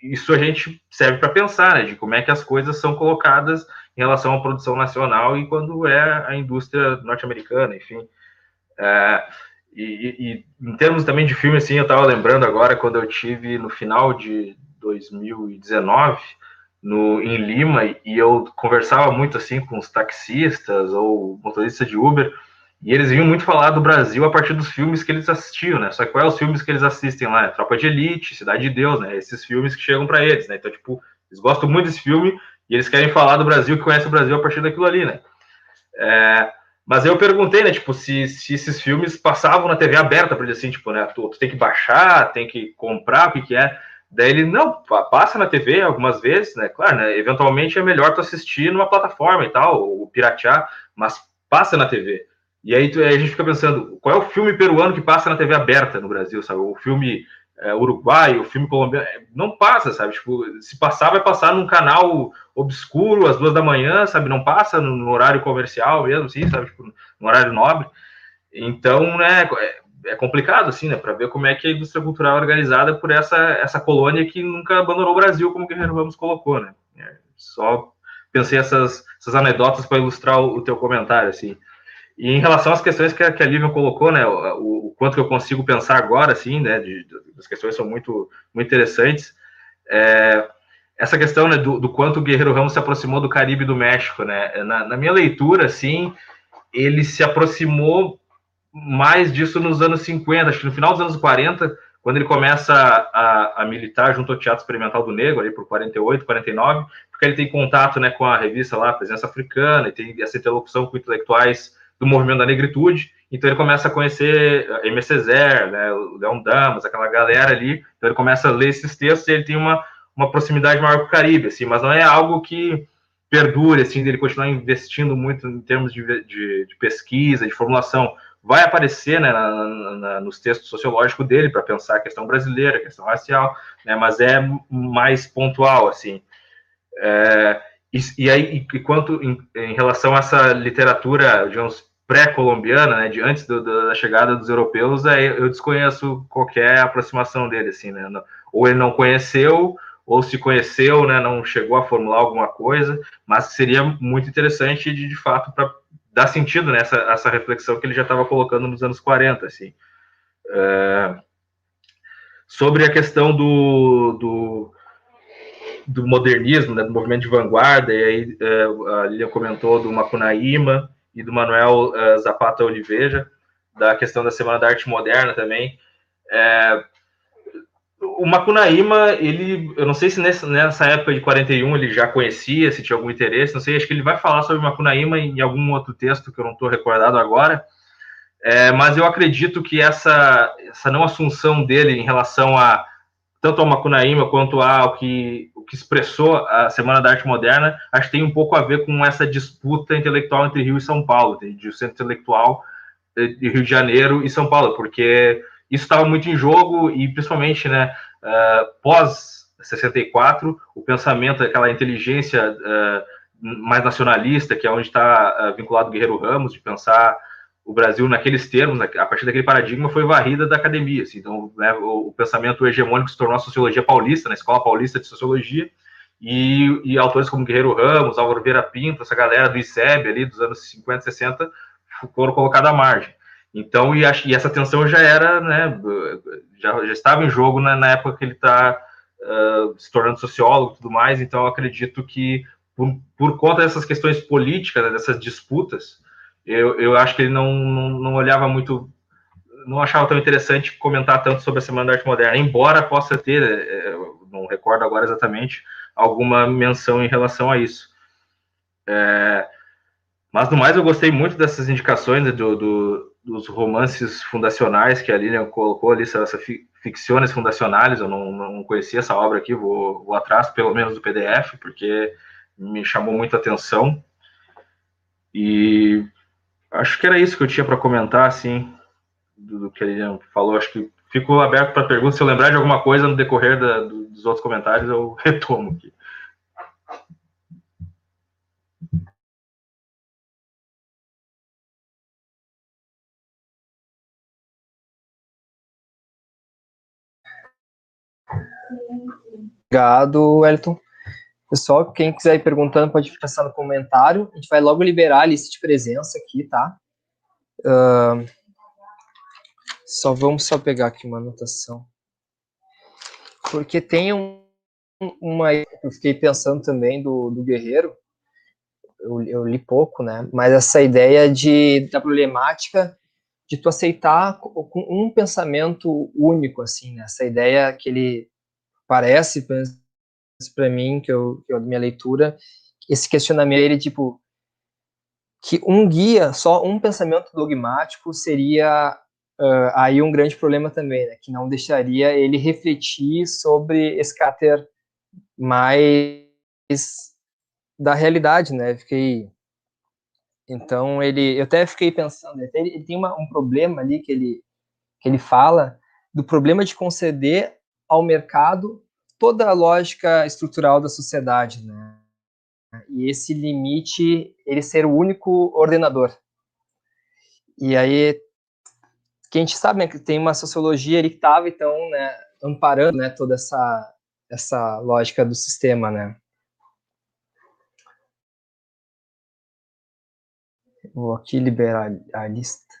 isso a gente serve para pensar, né, de como é que as coisas são colocadas em relação à produção nacional e quando é a indústria norte-americana, enfim. É, e, e, em termos também de filme, assim, eu estava lembrando agora quando eu tive no final de 2019 no, em Lima e eu conversava muito assim com os taxistas ou motoristas de Uber e eles vinham muito falar do Brasil a partir dos filmes que eles assistiam, né? Só que quais é os filmes que eles assistem lá? Tropa de Elite, Cidade de Deus, né? Esses filmes que chegam para eles, né? Então, tipo, eles gostam muito desse filme e eles querem falar do Brasil, que conhece o Brasil a partir daquilo ali, né? É, mas eu perguntei, né, tipo, se, se esses filmes passavam na TV aberta, para assim, tipo, né, tu, tu, tem que baixar, tem que comprar, o que que é? Daí ele, não, passa na TV algumas vezes, né? Claro, né? Eventualmente é melhor tu assistir numa plataforma e tal, ou piratear, mas passa na TV. E aí, aí, a gente fica pensando, qual é o filme peruano que passa na TV aberta no Brasil, sabe? O filme é, uruguaio, filme colombiano, é, não passa, sabe? Tipo, se passar, vai passar num canal obscuro, às duas da manhã, sabe? Não passa no, no horário comercial mesmo, assim, sabe? Tipo, no horário nobre. Então, né, é, é complicado, assim, né, para ver como é que a indústria cultural é organizada por essa, essa colônia que nunca abandonou o Brasil, como o Guerreiro Ramos colocou, né. É, só pensei essas, essas anedotas para ilustrar o, o, teu comentário, assim. E em relação às questões que a, que a Lívia colocou, né, o, o, quanto que eu consigo pensar agora, assim, né, de, de, as questões são muito, muito interessantes, é, essa questão, né, do, do, quanto o Guerreiro Ramos se aproximou do Caribe e do México, né, na, na minha leitura, assim, ele se aproximou mais disso nos anos 50, acho que no final dos anos 40, quando ele começa a, a, militar junto ao Teatro Experimental do Negro, ali por 48, 49, porque ele tem contato né, com a revista lá, Presença Africana, e tem essa interlocução com intelectuais do movimento da negritude, então ele começa a conhecer M. Césaire, né, o Leon Damas, aquela galera ali, então ele começa a ler esses textos e ele tem uma, uma proximidade maior com o Caribe, assim, mas não é algo que perdure, assim, dele continuar investindo muito em termos de, de, de pesquisa, de formulação, vai aparecer né, na, na, nos textos sociológicos dele para pensar a questão brasileira, a questão racial, né, mas é mais pontual, assim. É, e, e, aí, e quanto em, em, relação a essa literatura, digamos, pré-colombiana, né, de antes do, da chegada dos europeus, aí eu desconheço qualquer aproximação dele, assim, né, ou ele não conheceu, ou se conheceu, né, não chegou a formular alguma coisa, mas seria muito interessante de, de fato para dá sentido nessa essa reflexão que ele já estava colocando nos anos 40, assim. É, sobre a questão do, do, do modernismo, né, do movimento de vanguarda, e aí é, a Lilian comentou do Macunaíma e do Manuel é, Zapata Oliveira, da questão da Semana da Arte Moderna também. É, o Macunaíma, ele, eu não sei se nessa, nessa época de 41 ele já conhecia, se tinha algum interesse, não sei, acho que ele vai falar sobre Macunaíma em algum outro texto que eu não estou recordado agora, é, mas eu acredito que essa, essa não assunção dele em relação a tanto ao Macunaíma quanto ao que, que expressou a Semana da Arte Moderna, acho que tem um pouco a ver com essa disputa intelectual entre Rio e São Paulo, de centro intelectual de Rio de Janeiro e São Paulo, porque isso estava muito em jogo e principalmente, né, uh, pós 64, o pensamento, aquela inteligência uh, mais nacionalista, que é onde está uh, vinculado o Guerreiro Ramos, de pensar o Brasil naqueles termos, né, a partir daquele paradigma, foi varrida da academia. Assim, então, né, o, o, pensamento hegemônico se tornou a sociologia paulista, na Escola Paulista de Sociologia, e, e, autores como Guerreiro Ramos, Álvaro Vieira Pinto, essa galera do ICEB ali dos anos 50, 60, foram colocados à margem. Então, e, e, essa tensão já era, né, já, já estava em jogo né, na época que ele está uh, se tornando sociólogo e tudo mais, então acredito que por, por conta dessas questões políticas, né, dessas disputas, eu, eu acho que ele não, não, não, olhava muito, não achava tão interessante comentar tanto sobre a Semana da Arte Moderna, embora possa ter, é, não recordo agora exatamente, alguma menção em relação a isso. É, mas, no mais, eu gostei muito dessas indicações do, do dos romances fundacionais que a Lilian colocou ali, essas ficções fundacionais, eu não, não conhecia essa obra aqui, vou, vou atrás pelo menos do PDF, porque me chamou muita atenção. E acho que era isso que eu tinha para comentar, assim, do, do, que ele falou. Acho que fico aberto para perguntas. Se eu lembrar de alguma coisa no decorrer da, do, dos outros comentários, eu retomo aqui. Obrigado, Wellington. Pessoal, quem quiser ir perguntando pode passar no comentário. A gente vai logo liberar a lista de presença aqui, tá? Uh, só vamos só pegar aqui uma anotação. Porque tem um, uma. Eu fiquei pensando também do, do Guerreiro. Eu, eu, li pouco, né? Mas essa ideia de, da problemática de tu aceitar com um pensamento único, assim, né? Essa ideia que ele parece para mim que eu, que eu minha leitura esse questionamento ele tipo que um guia só um pensamento dogmático seria uh, aí um grande problema também né? que não deixaria ele refletir sobre esse caráter mais da realidade né fiquei então ele eu até fiquei pensando ele, ele tem uma, um problema ali que ele que ele fala do problema de conceder ao mercado toda a lógica estrutural da sociedade, né? E esse limite, ele ser o único ordenador. E aí, que a gente sabe né, que tem uma sociologia ali que estava, então, né, amparando né, toda essa, essa lógica do sistema, né? Vou aqui liberar a lista.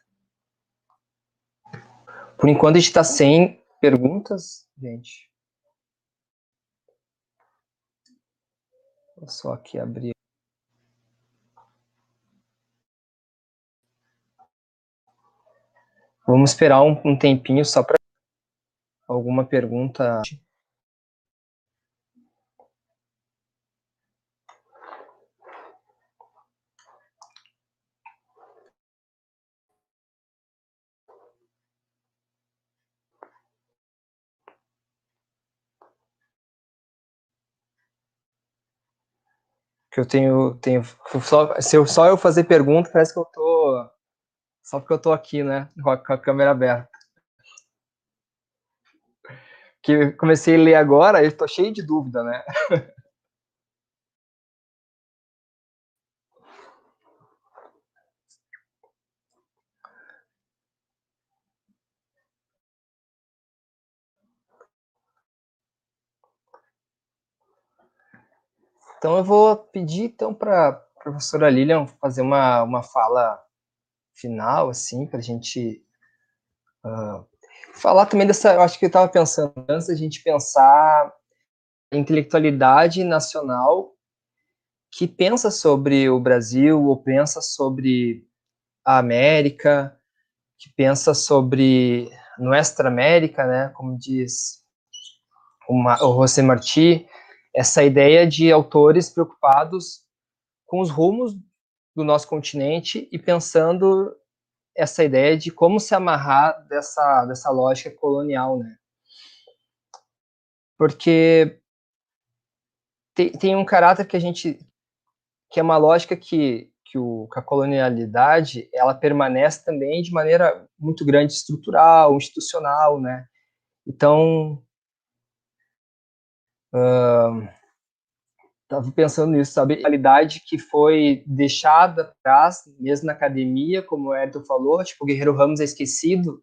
Por enquanto, a gente está sem perguntas, gente. Vou só aqui abrir. Vamos esperar um, um tempinho só para alguma pergunta. Que eu tenho, tenho só, se eu, só eu fazer pergunta, parece que eu tô só porque eu tô aqui, né, com a, câmera aberta. Que comecei a ler agora, eu tô cheio de dúvida, né? Então eu vou pedir então para a professora Lilian fazer uma, uma fala final, assim, para a gente uh, falar também dessa. Eu acho que eu estava pensando antes da gente pensar a intelectualidade nacional que pensa sobre o Brasil ou pensa sobre a América, que pensa sobre Nuestra América, né, como diz uma, o José Martí, essa ideia de autores preocupados com os rumos do nosso continente e pensando essa ideia de como se amarrar dessa, dessa lógica colonial, né? Porque tem, tem um caráter que a gente que é uma lógica que, que, o, que a colonialidade ela permanece também de maneira muito grande estrutural, institucional, né? Então Estava uh, pensando nisso, sabe? A qualidade que foi deixada atrás, mesmo na academia, como o Edson falou, tipo, o Guerreiro Ramos é esquecido.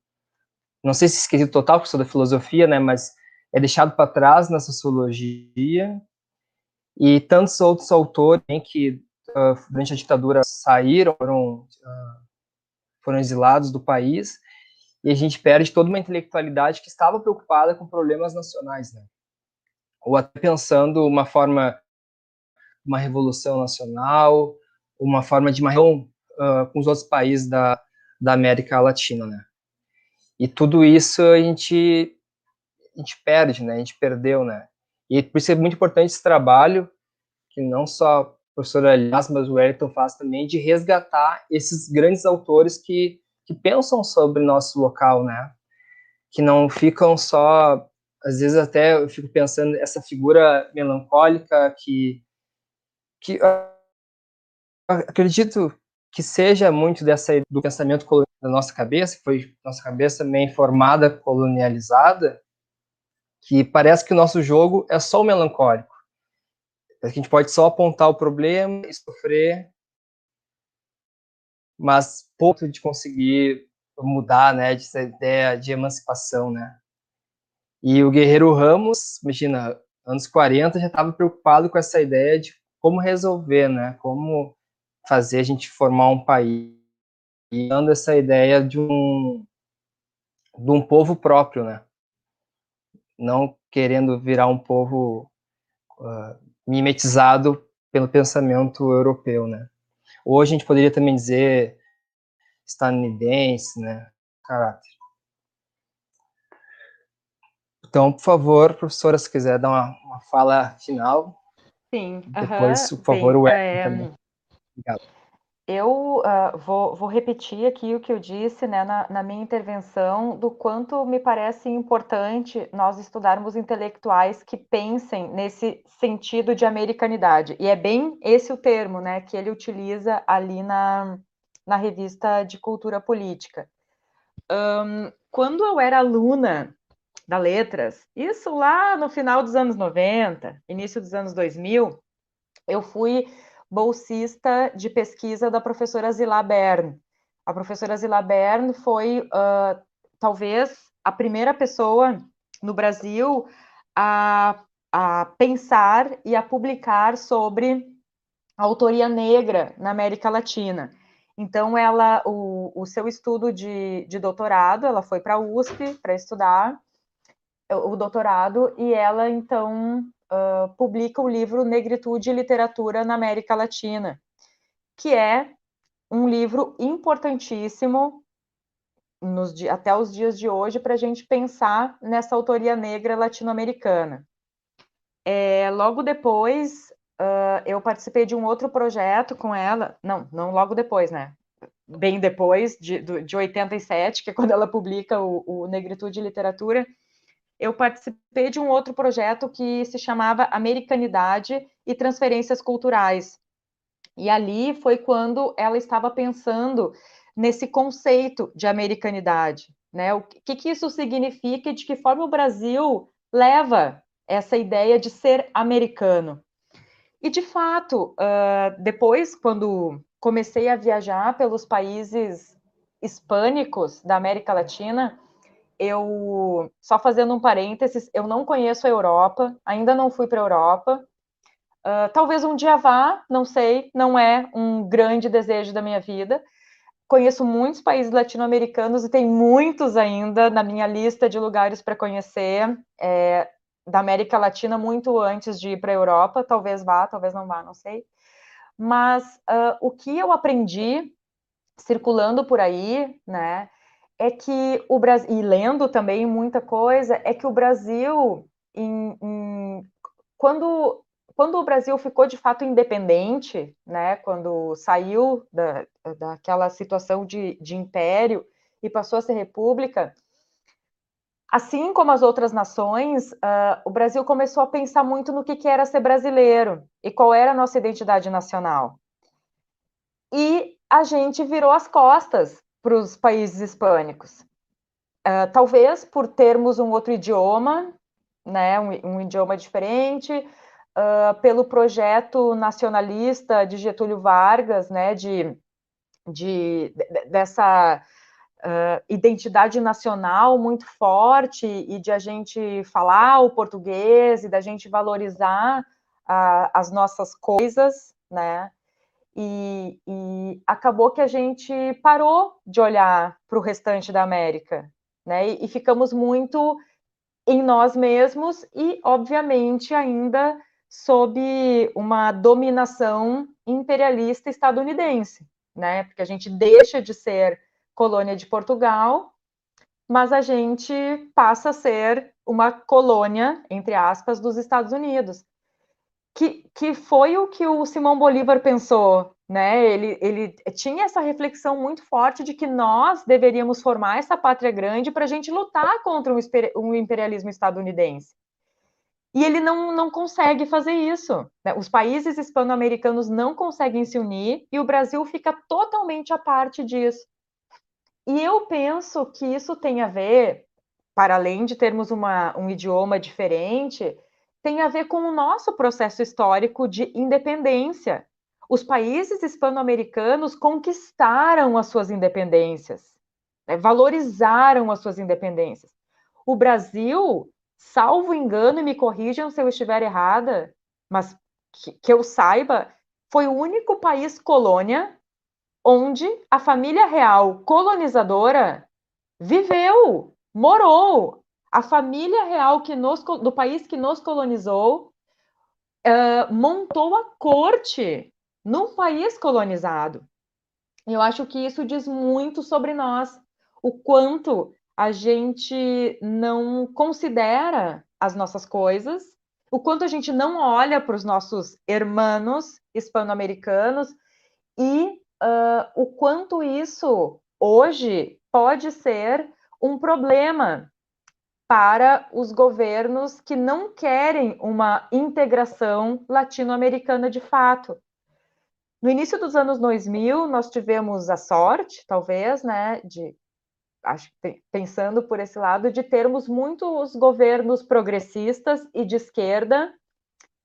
Não sei se é esquecido total, porque sou da filosofia, né? Mas é deixado para trás na sociologia. E tantos outros autores que uh, durante a ditadura saíram, foram, uh, foram exilados do país, e a gente perde toda uma intelectualidade que estava preocupada com problemas nacionais, né? Ou até pensando uma forma, uma revolução nacional, uma forma de reunião uh, com os outros países da, da América Latina, né? E tudo isso a gente, a gente perde, né? A gente perdeu, né? E por isso é muito importante esse trabalho, que não só o professor Aliás, mas o Wellington faz também, de resgatar esses grandes autores que, que pensam sobre nosso local, né? Que não ficam só às vezes até eu fico pensando essa figura melancólica que que acredito que seja muito dessa do pensamento da nossa cabeça, que foi nossa cabeça meio formada, colonializada, que parece que o nosso jogo é só o melancólico. A gente pode só apontar o problema e sofrer, mas pouco de conseguir mudar, né, essa ideia de emancipação, né. E o Guerreiro Ramos, imagina, anos 40 já estava preocupado com essa ideia de como resolver, né, como fazer a gente formar um país, e dando essa ideia de um de um povo próprio, né? Não querendo virar um povo uh, mimetizado pelo pensamento europeu, né? Ou a gente poderia também dizer estadunidense, né? Caráter. Então, por favor, professora, se quiser dar uma, uma fala final. Sim. Depois, por favor, sim, o Eric é... também. Obrigado. Eu uh, vou, vou, repetir aqui o que eu disse né, na, na, minha intervenção, do quanto me parece importante nós estudarmos intelectuais que pensem nesse sentido de americanidade. E é bem esse o termo né, que ele utiliza ali na, na revista de cultura política. Um, quando eu era aluna da Letras, isso lá no final dos anos 90, início dos anos 2000, eu fui bolsista de pesquisa da professora Zila Bern. A professora Zila Bern foi, uh, talvez, a primeira pessoa no Brasil a, a pensar e a publicar sobre a autoria negra na América Latina. Então, ela, o, o seu estudo de, de doutorado, ela foi para a USP para estudar o doutorado, e ela, então, uh, publica o livro Negritude e Literatura na América Latina, que é um livro importantíssimo nos, até os dias de hoje para a gente pensar nessa autoria negra latino-americana. É, logo depois, uh, eu participei de um outro projeto com ela, não, não logo depois, né? Bem depois, de, de 87, que é quando ela publica o, o Negritude e Literatura, eu participei de um outro projeto que se chamava Americanidade e Transferências Culturais. E ali foi quando ela estava pensando nesse conceito de americanidade, né? O que, que isso significa e de que forma o Brasil leva essa ideia de ser americano. E de fato, uh, depois, quando comecei a viajar pelos países hispânicos da América Latina, eu, só fazendo um parênteses, eu não conheço a Europa, ainda não fui para a Europa. Uh, talvez um dia vá, não sei, não é um grande desejo da minha vida. Conheço muitos países latino-americanos e tem muitos ainda na minha lista de lugares para conhecer é, da América Latina, muito antes de ir para a Europa. Talvez vá, talvez não vá, não sei. Mas uh, o que eu aprendi circulando por aí, né? É que o Brasil, e lendo também muita coisa, é que o Brasil, em, em, quando, quando o Brasil ficou de fato independente, né, quando saiu da, daquela situação de, de império e passou a ser república, assim como as outras nações, uh, o Brasil começou a pensar muito no que, que era ser brasileiro e qual era a nossa identidade nacional. E a gente virou as costas para os países hispânicos. Uh, talvez por termos um outro idioma, né, um, um idioma diferente, uh, pelo projeto nacionalista de Getúlio Vargas, né, de, de, dessa uh, identidade nacional muito forte e de a gente falar o português e da gente valorizar as nossas coisas, né, e, e, acabou que a gente parou de olhar para o restante da América, né? E, e, ficamos muito em nós mesmos e, obviamente, ainda sob uma dominação imperialista estadunidense, né? Porque a gente deixa de ser colônia de Portugal, mas a gente passa a ser uma colônia, entre aspas, dos Estados Unidos que, que foi o que o Simão Bolívar pensou, né? Ele, ele tinha essa reflexão muito forte de que nós deveríamos formar essa pátria grande para a gente lutar contra o imperialismo estadunidense. E ele não, não consegue fazer isso. Né? Os países hispano-americanos não conseguem se unir e o Brasil fica totalmente à parte disso. E eu penso que isso tem a ver, para além de termos uma, um idioma diferente, tem a ver com o nosso processo histórico de independência. Os países hispano-americanos conquistaram as suas independências, né? valorizaram as suas independências. O Brasil salvo engano, e me corrijam se eu estiver errada, mas que, que eu saiba, foi o único país colônia onde a família real colonizadora viveu, morou. A família real que nos, do país que nos colonizou uh, montou a corte num país colonizado. Eu acho que isso diz muito sobre nós, o quanto a gente não considera as nossas coisas, o quanto a gente não olha para os nossos hermanos hispano-americanos e uh, o quanto isso hoje pode ser um problema para os governos que não querem uma integração latino-americana de fato. No início dos anos 2000, nós tivemos a sorte, talvez, né, de acho pensando por esse lado, de termos muitos governos progressistas e de esquerda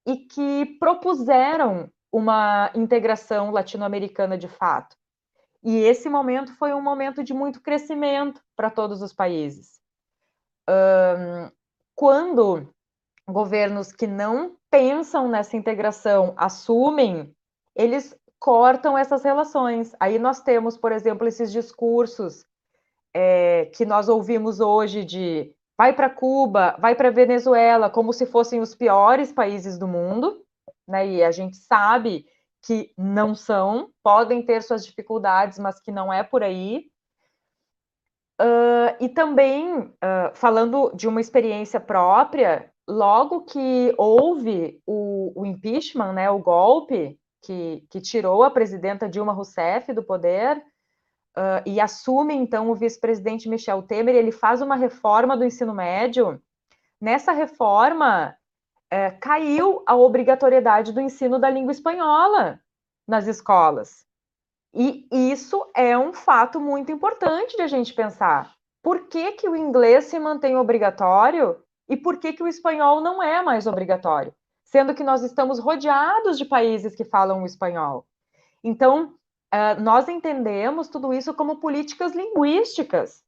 e que propuseram uma integração latino-americana de fato. E esse momento foi um momento de muito crescimento para todos os países. Um, quando governos que não pensam nessa integração assumem, eles cortam essas relações. Aí nós temos, por exemplo, esses discursos é, que nós ouvimos hoje de vai para Cuba, vai para Venezuela, como se fossem os piores países do mundo, né? E a gente sabe que não são, podem ter suas dificuldades, mas que não é por aí. Uh, e também, uh, falando de uma experiência própria, logo que houve o, o impeachment, né, o golpe que, que tirou a presidenta Dilma Rousseff do poder, uh, e assume então o vice-presidente Michel Temer, ele faz uma reforma do ensino médio. Nessa reforma, uh, caiu a obrigatoriedade do ensino da língua espanhola nas escolas. E isso é um fato muito importante de a gente pensar. Por que, que o inglês se mantém obrigatório e por que, que o espanhol não é mais obrigatório? Sendo que nós estamos rodeados de países que falam o espanhol. Então, uh, nós entendemos tudo isso como políticas linguísticas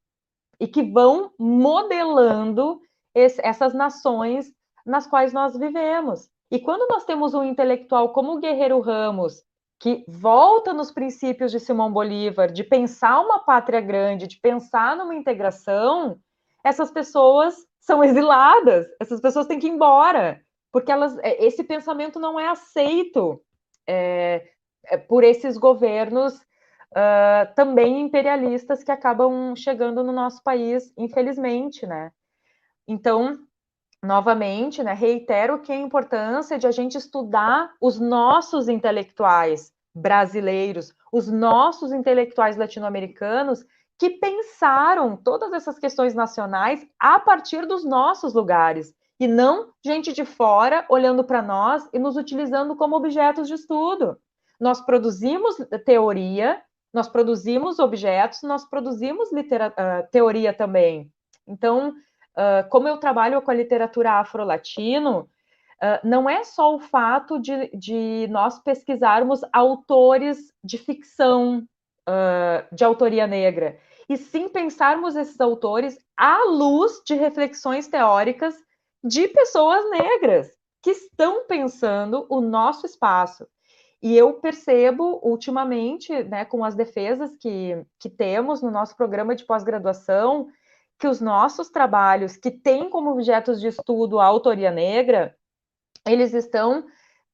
e que vão modelando esse, essas nações nas quais nós vivemos. E quando nós temos um intelectual como o Guerreiro Ramos, que volta nos princípios de Simão Bolívar, de pensar uma pátria grande, de pensar numa integração, essas pessoas são exiladas, essas pessoas têm que ir embora, porque elas, é, esse pensamento não é aceito é, é, por esses governos uh, também imperialistas que acabam chegando no nosso país, infelizmente, né? Então, novamente, né, reitero que a importância de a gente estudar os nossos intelectuais brasileiros, os nossos intelectuais latino-americanos que pensaram todas essas questões nacionais a partir dos nossos lugares e não gente de fora olhando para nós e nos utilizando como objetos de estudo nós produzimos teoria, nós produzimos objetos, nós produzimos uh, teoria também. Então, uh, como eu trabalho com a literatura afro-latino, uh, não é só o fato de, de nós pesquisarmos autores de ficção de autoria negra, e sim pensarmos esses autores à luz de reflexões teóricas de pessoas negras que estão pensando o nosso espaço. E eu percebo ultimamente, né, com as defesas que, que temos no nosso programa de pós-graduação, que os nossos trabalhos que têm como objetos de estudo a autoria negra, eles estão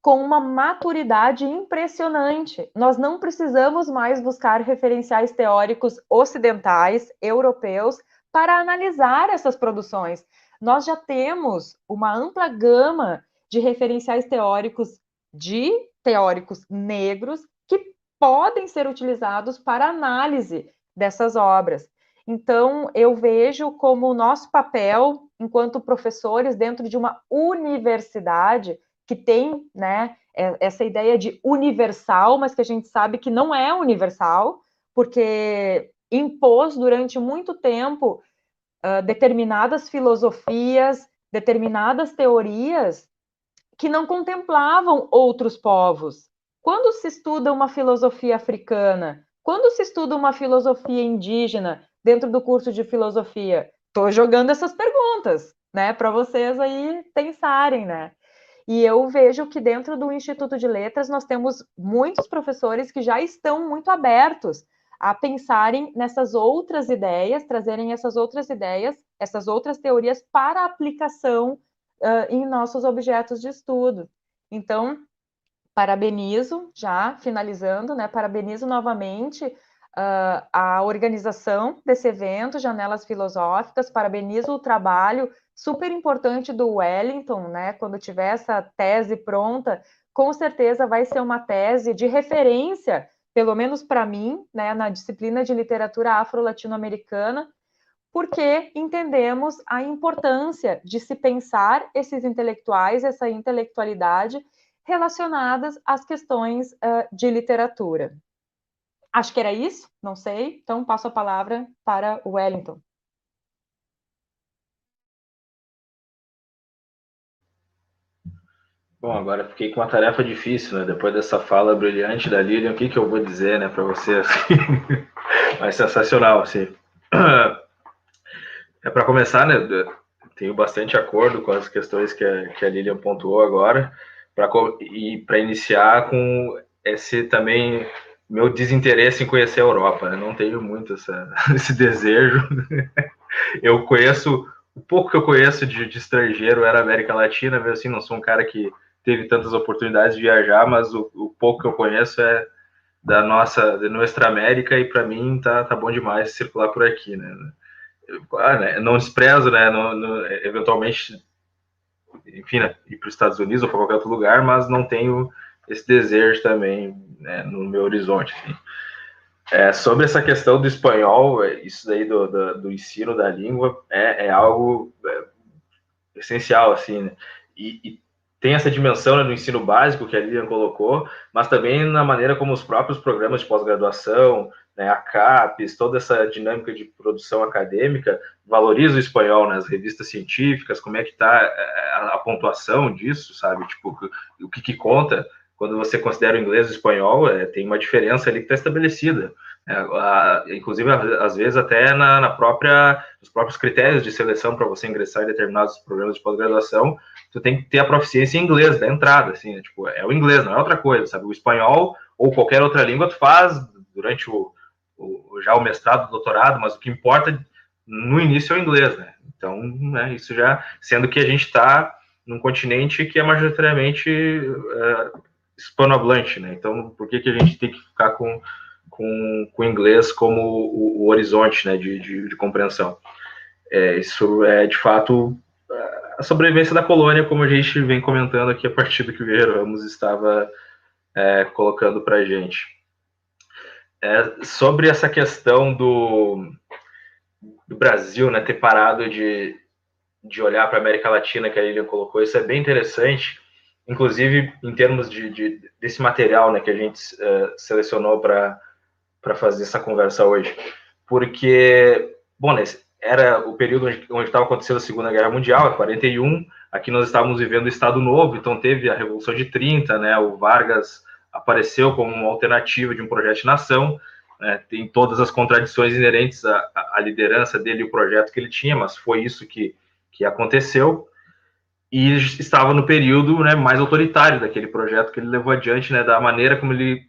com uma maturidade impressionante. Nós não precisamos mais buscar referenciais teóricos ocidentais, europeus, para analisar essas produções. Nós já temos uma ampla gama de referenciais teóricos de teóricos negros que podem ser utilizados para análise dessas obras. Então, eu vejo como o nosso papel enquanto professores dentro de uma universidade que tem, né, é, essa ideia de universal, mas que a gente sabe que não é universal, porque impôs durante muito tempo uh, determinadas filosofias, determinadas teorias que não contemplavam outros povos. Quando se estuda uma filosofia africana, quando se estuda uma filosofia indígena dentro do curso de filosofia, estou jogando essas perguntas, né, para vocês aí pensarem, né? E eu vejo que dentro do Instituto de Letras nós temos muitos professores que já estão muito abertos a pensarem nessas outras ideias, trazerem essas outras ideias, essas outras teorias para aplicação uh, em nossos objetos de estudo. Então, parabenizo, já finalizando, né, parabenizo novamente uh, a organização desse evento, Janelas Filosóficas, parabenizo o trabalho super importante do Wellington, né, quando tiver essa tese pronta, com certeza vai ser uma tese de referência, pelo menos para mim, né, na disciplina de literatura afro-latino-americana, porque entendemos a importância de se pensar esses intelectuais, essa intelectualidade relacionadas às questões uh, de literatura. Acho que era isso, não sei, então passo a palavra para o Wellington. Bom, agora fiquei com uma tarefa difícil, né? Depois dessa fala brilhante da Lilian, o que, que eu vou dizer, né, para você? Assim? Mas sensacional, assim. É para começar, né? Tenho bastante acordo com as questões que a, que a Lilian pontuou agora, pra, e para iniciar com esse também meu desinteresse em conhecer a Europa. Né? Não tenho muito essa, esse desejo. Eu conheço, o pouco que eu conheço de, de estrangeiro era América Latina, assim, não sou um cara que teve tantas oportunidades de viajar, mas o, o pouco que eu conheço é da nossa, da Nuestra América, e para mim tá, tá bom demais circular por aqui, né? ah, né, não desprezo, né, eventualmente, enfim, né, ir para os Estados Unidos ou para qualquer outro lugar, mas não tenho esse desejo também né, no meu horizonte. Assim. É, sobre essa questão do espanhol, é, isso daí do, do, do ensino da língua é, é algo é, essencial, assim, né? e, e, tem essa dimensão né, no ensino básico que a Lilian colocou, mas também na maneira como os próprios programas de pós-graduação, né, a CAPES, toda essa dinâmica de produção acadêmica, valoriza o espanhol nas revistas científicas, como é que está é, a, a, pontuação disso, sabe? Tipo, o que, que conta quando você considera o inglês e o espanhol, é, tem uma diferença ali que está estabelecida. É, a, inclusive, às vezes, até na, na, própria, nos próprios critérios de seleção para você ingressar em determinados programas de pós-graduação, tu tem que ter a proficiência em inglês da entrada, assim, né? tipo, é o inglês, não é outra coisa, sabe? O espanhol ou qualquer outra língua tu faz durante o, o, já o mestrado, o doutorado, mas o que importa no início é o inglês, né? Então, né, isso já, sendo que a gente está num continente que é majoritariamente é, hispanohablante, né? Então, por que, que a gente tem que ficar com, com, com o inglês como o, o horizonte né, de, de, de compreensão? É, isso é, de fato, a sobrevivência da colônia, como a gente vem comentando aqui a partir do que o Vieira Ramos estava é, colocando para a gente. É, sobre essa questão do, do Brasil né, ter parado de, de olhar para a América Latina, que a Lilian colocou, isso é bem interessante, inclusive em termos de, de desse material né, que a gente uh, selecionou para fazer essa conversa hoje. Porque, bom, né, era o período onde estava acontecendo a Segunda Guerra Mundial, é 41, aqui nós estávamos vivendo o Estado Novo, então teve a Revolução de 30, né, o Vargas apareceu como uma alternativa de um projeto de nação. Né, tem todas as contradições inerentes à, à, liderança dele e o projeto que ele tinha, mas foi isso que, que aconteceu. E estava no período né, mais autoritário daquele projeto que ele levou adiante, né, da maneira como ele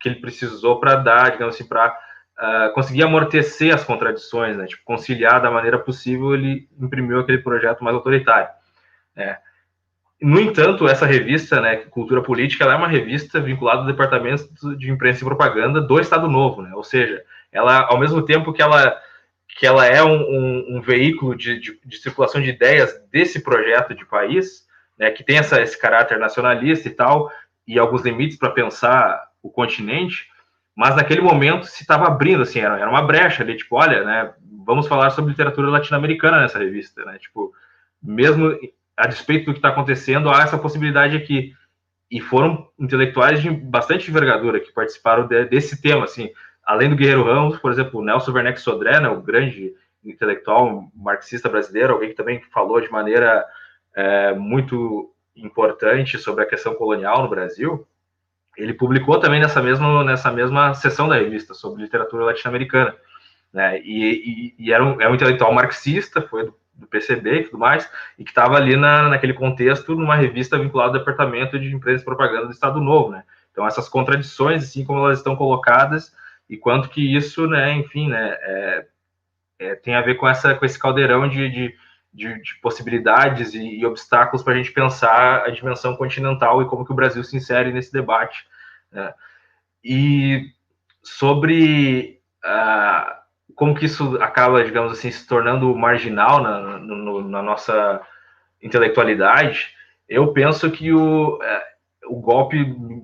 que ele precisou para dar, digamos assim, para uh, ah, conseguir amortecer as contradições, né, tipo, conciliar da maneira possível, ele imprimiu aquele projeto mais autoritário. Né. No entanto, essa revista, né, Cultura Política, ela é uma revista vinculada ao Departamento de Imprensa e Propaganda do Estado Novo, né? Ou seja, ela, ao mesmo tempo que ela, que ela é um, um, um veículo de, de, de, circulação de ideias desse projeto de país, né, que tem essa, esse caráter nacionalista e tal, e alguns limites para pensar o continente, mas naquele momento se estava abrindo, assim, era, era uma brecha ali, tipo, olha, né, vamos falar sobre literatura latino-americana nessa revista, né? Tipo, mesmo a despeito do que está acontecendo, há essa possibilidade aqui. E foram intelectuais de bastante envergadura que participaram de, desse tema, assim. Além do Guerreiro Ramos, por exemplo, o Nelson Werneck Sodré, né, o grande intelectual marxista brasileiro, alguém que também falou de maneira é, muito importante sobre a questão colonial no Brasil, ele publicou também nessa mesma, nessa mesma sessão da revista sobre literatura latino-americana. Né? E, e, e, era, um, é um intelectual marxista, foi do, do PCB e tudo mais, e que estava ali na, naquele contexto numa revista vinculada ao Departamento de Empresas e Propaganda do Estado Novo. Né? Então, essas contradições, assim como elas estão colocadas, e quanto que isso, né, enfim, né, é, é, tem a ver com, essa, com esse caldeirão de, de de, de possibilidades e, e obstáculos para a gente pensar a dimensão continental e como que o Brasil se insere nesse debate. Né? E sobre uh, como que isso acaba, digamos assim, se tornando marginal na, no, na nossa intelectualidade, eu penso que o, uh, o golpe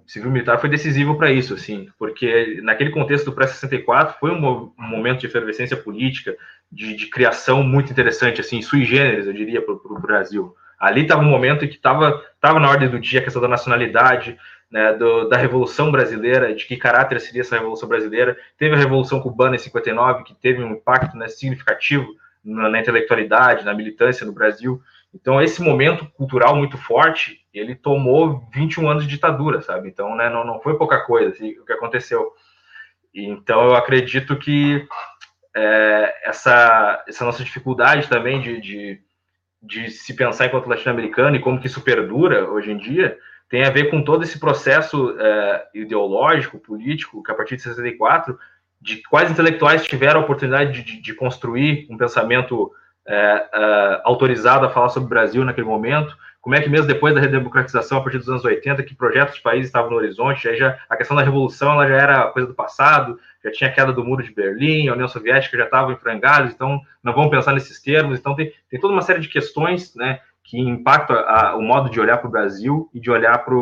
civil-militar foi decisivo para isso, assim, porque naquele contexto do pré-64 foi um, momento de efervescência política, de, de, criação muito interessante, assim, sui generis, eu diria, para o Brasil. Ali estava um momento em que estava tava na ordem do dia a questão da nacionalidade, né, do, da Revolução Brasileira, de que caráter seria essa Revolução Brasileira. Teve a Revolução Cubana em 59, que teve um impacto né, significativo na, na intelectualidade, na militância no Brasil. Então, esse momento cultural muito forte, ele tomou 21 anos de ditadura, sabe? Então, né, não, não foi pouca coisa assim, o que aconteceu. Então, eu acredito que é, essa, essa nossa dificuldade também de, de, de se pensar enquanto latino-americano e como que isso perdura hoje em dia, tem a ver com todo esse processo é, ideológico, político, que a partir de 64, de quais intelectuais tiveram a oportunidade de, de, de construir um pensamento é, é, autorizado a falar sobre o Brasil naquele momento, como é que mesmo depois da redemocratização, a partir dos anos 80, que projetos de países estavam no horizonte, aí já, a questão da revolução ela já era coisa do passado, já tinha a queda do muro de Berlim, a União Soviética já estava em frangalhos, então não vamos pensar nesses termos, então tem, tem toda uma série de questões né, que impactam a, o modo de olhar para o Brasil e de olhar para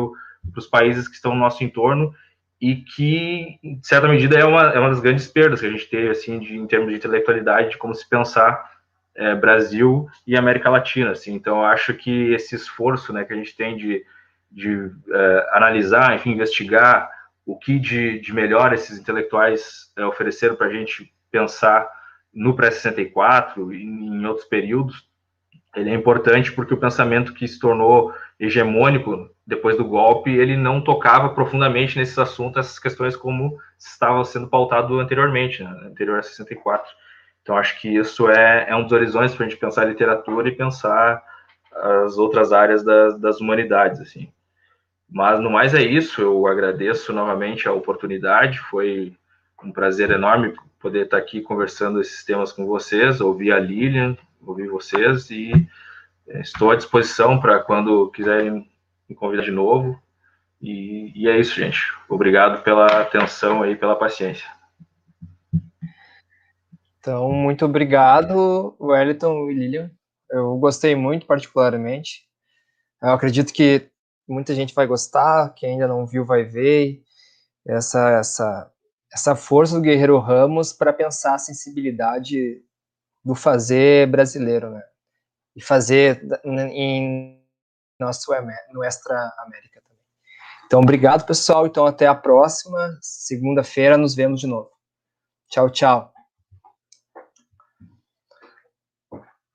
os países que estão no nosso entorno, e que, em certa medida, é uma, é uma das grandes perdas que a gente teve, assim, de, em termos de intelectualidade, de como se pensar é, Brasil e América Latina. Assim. Então, eu acho que esse esforço né, que a gente tem de, de é, analisar, enfim, investigar o que de, de melhor esses intelectuais é, ofereceram para a gente pensar no pré-64 e em outros períodos, ele é importante porque o pensamento que se tornou hegemônico depois do golpe, ele não tocava profundamente nesses assuntos, essas questões como estava sendo pautado anteriormente, né, anterior a 64. Então, acho que isso é, é um dos horizontes para a gente pensar a literatura e pensar as outras áreas das, das humanidades, assim. Mas, no mais, é isso. Eu agradeço novamente a oportunidade. Foi um prazer enorme poder estar aqui conversando esses temas com vocês, ouvir a Lilian, ouvir vocês e é, estou à disposição para quando quiserem me convidar de novo. E, e, é isso, gente. Obrigado pela atenção aí, pela paciência. Então, muito obrigado, Wellington e Lilian. Eu gostei muito, particularmente. Eu acredito que muita gente vai gostar, quem ainda não viu vai ver. Essa, essa, essa força do Guerreiro Ramos para pensar a sensibilidade do fazer brasileiro, né? E fazer em nosso Nuestra América também. Então, obrigado, pessoal. Então, até a próxima. Segunda-feira nos vemos de novo. Tchau, tchau.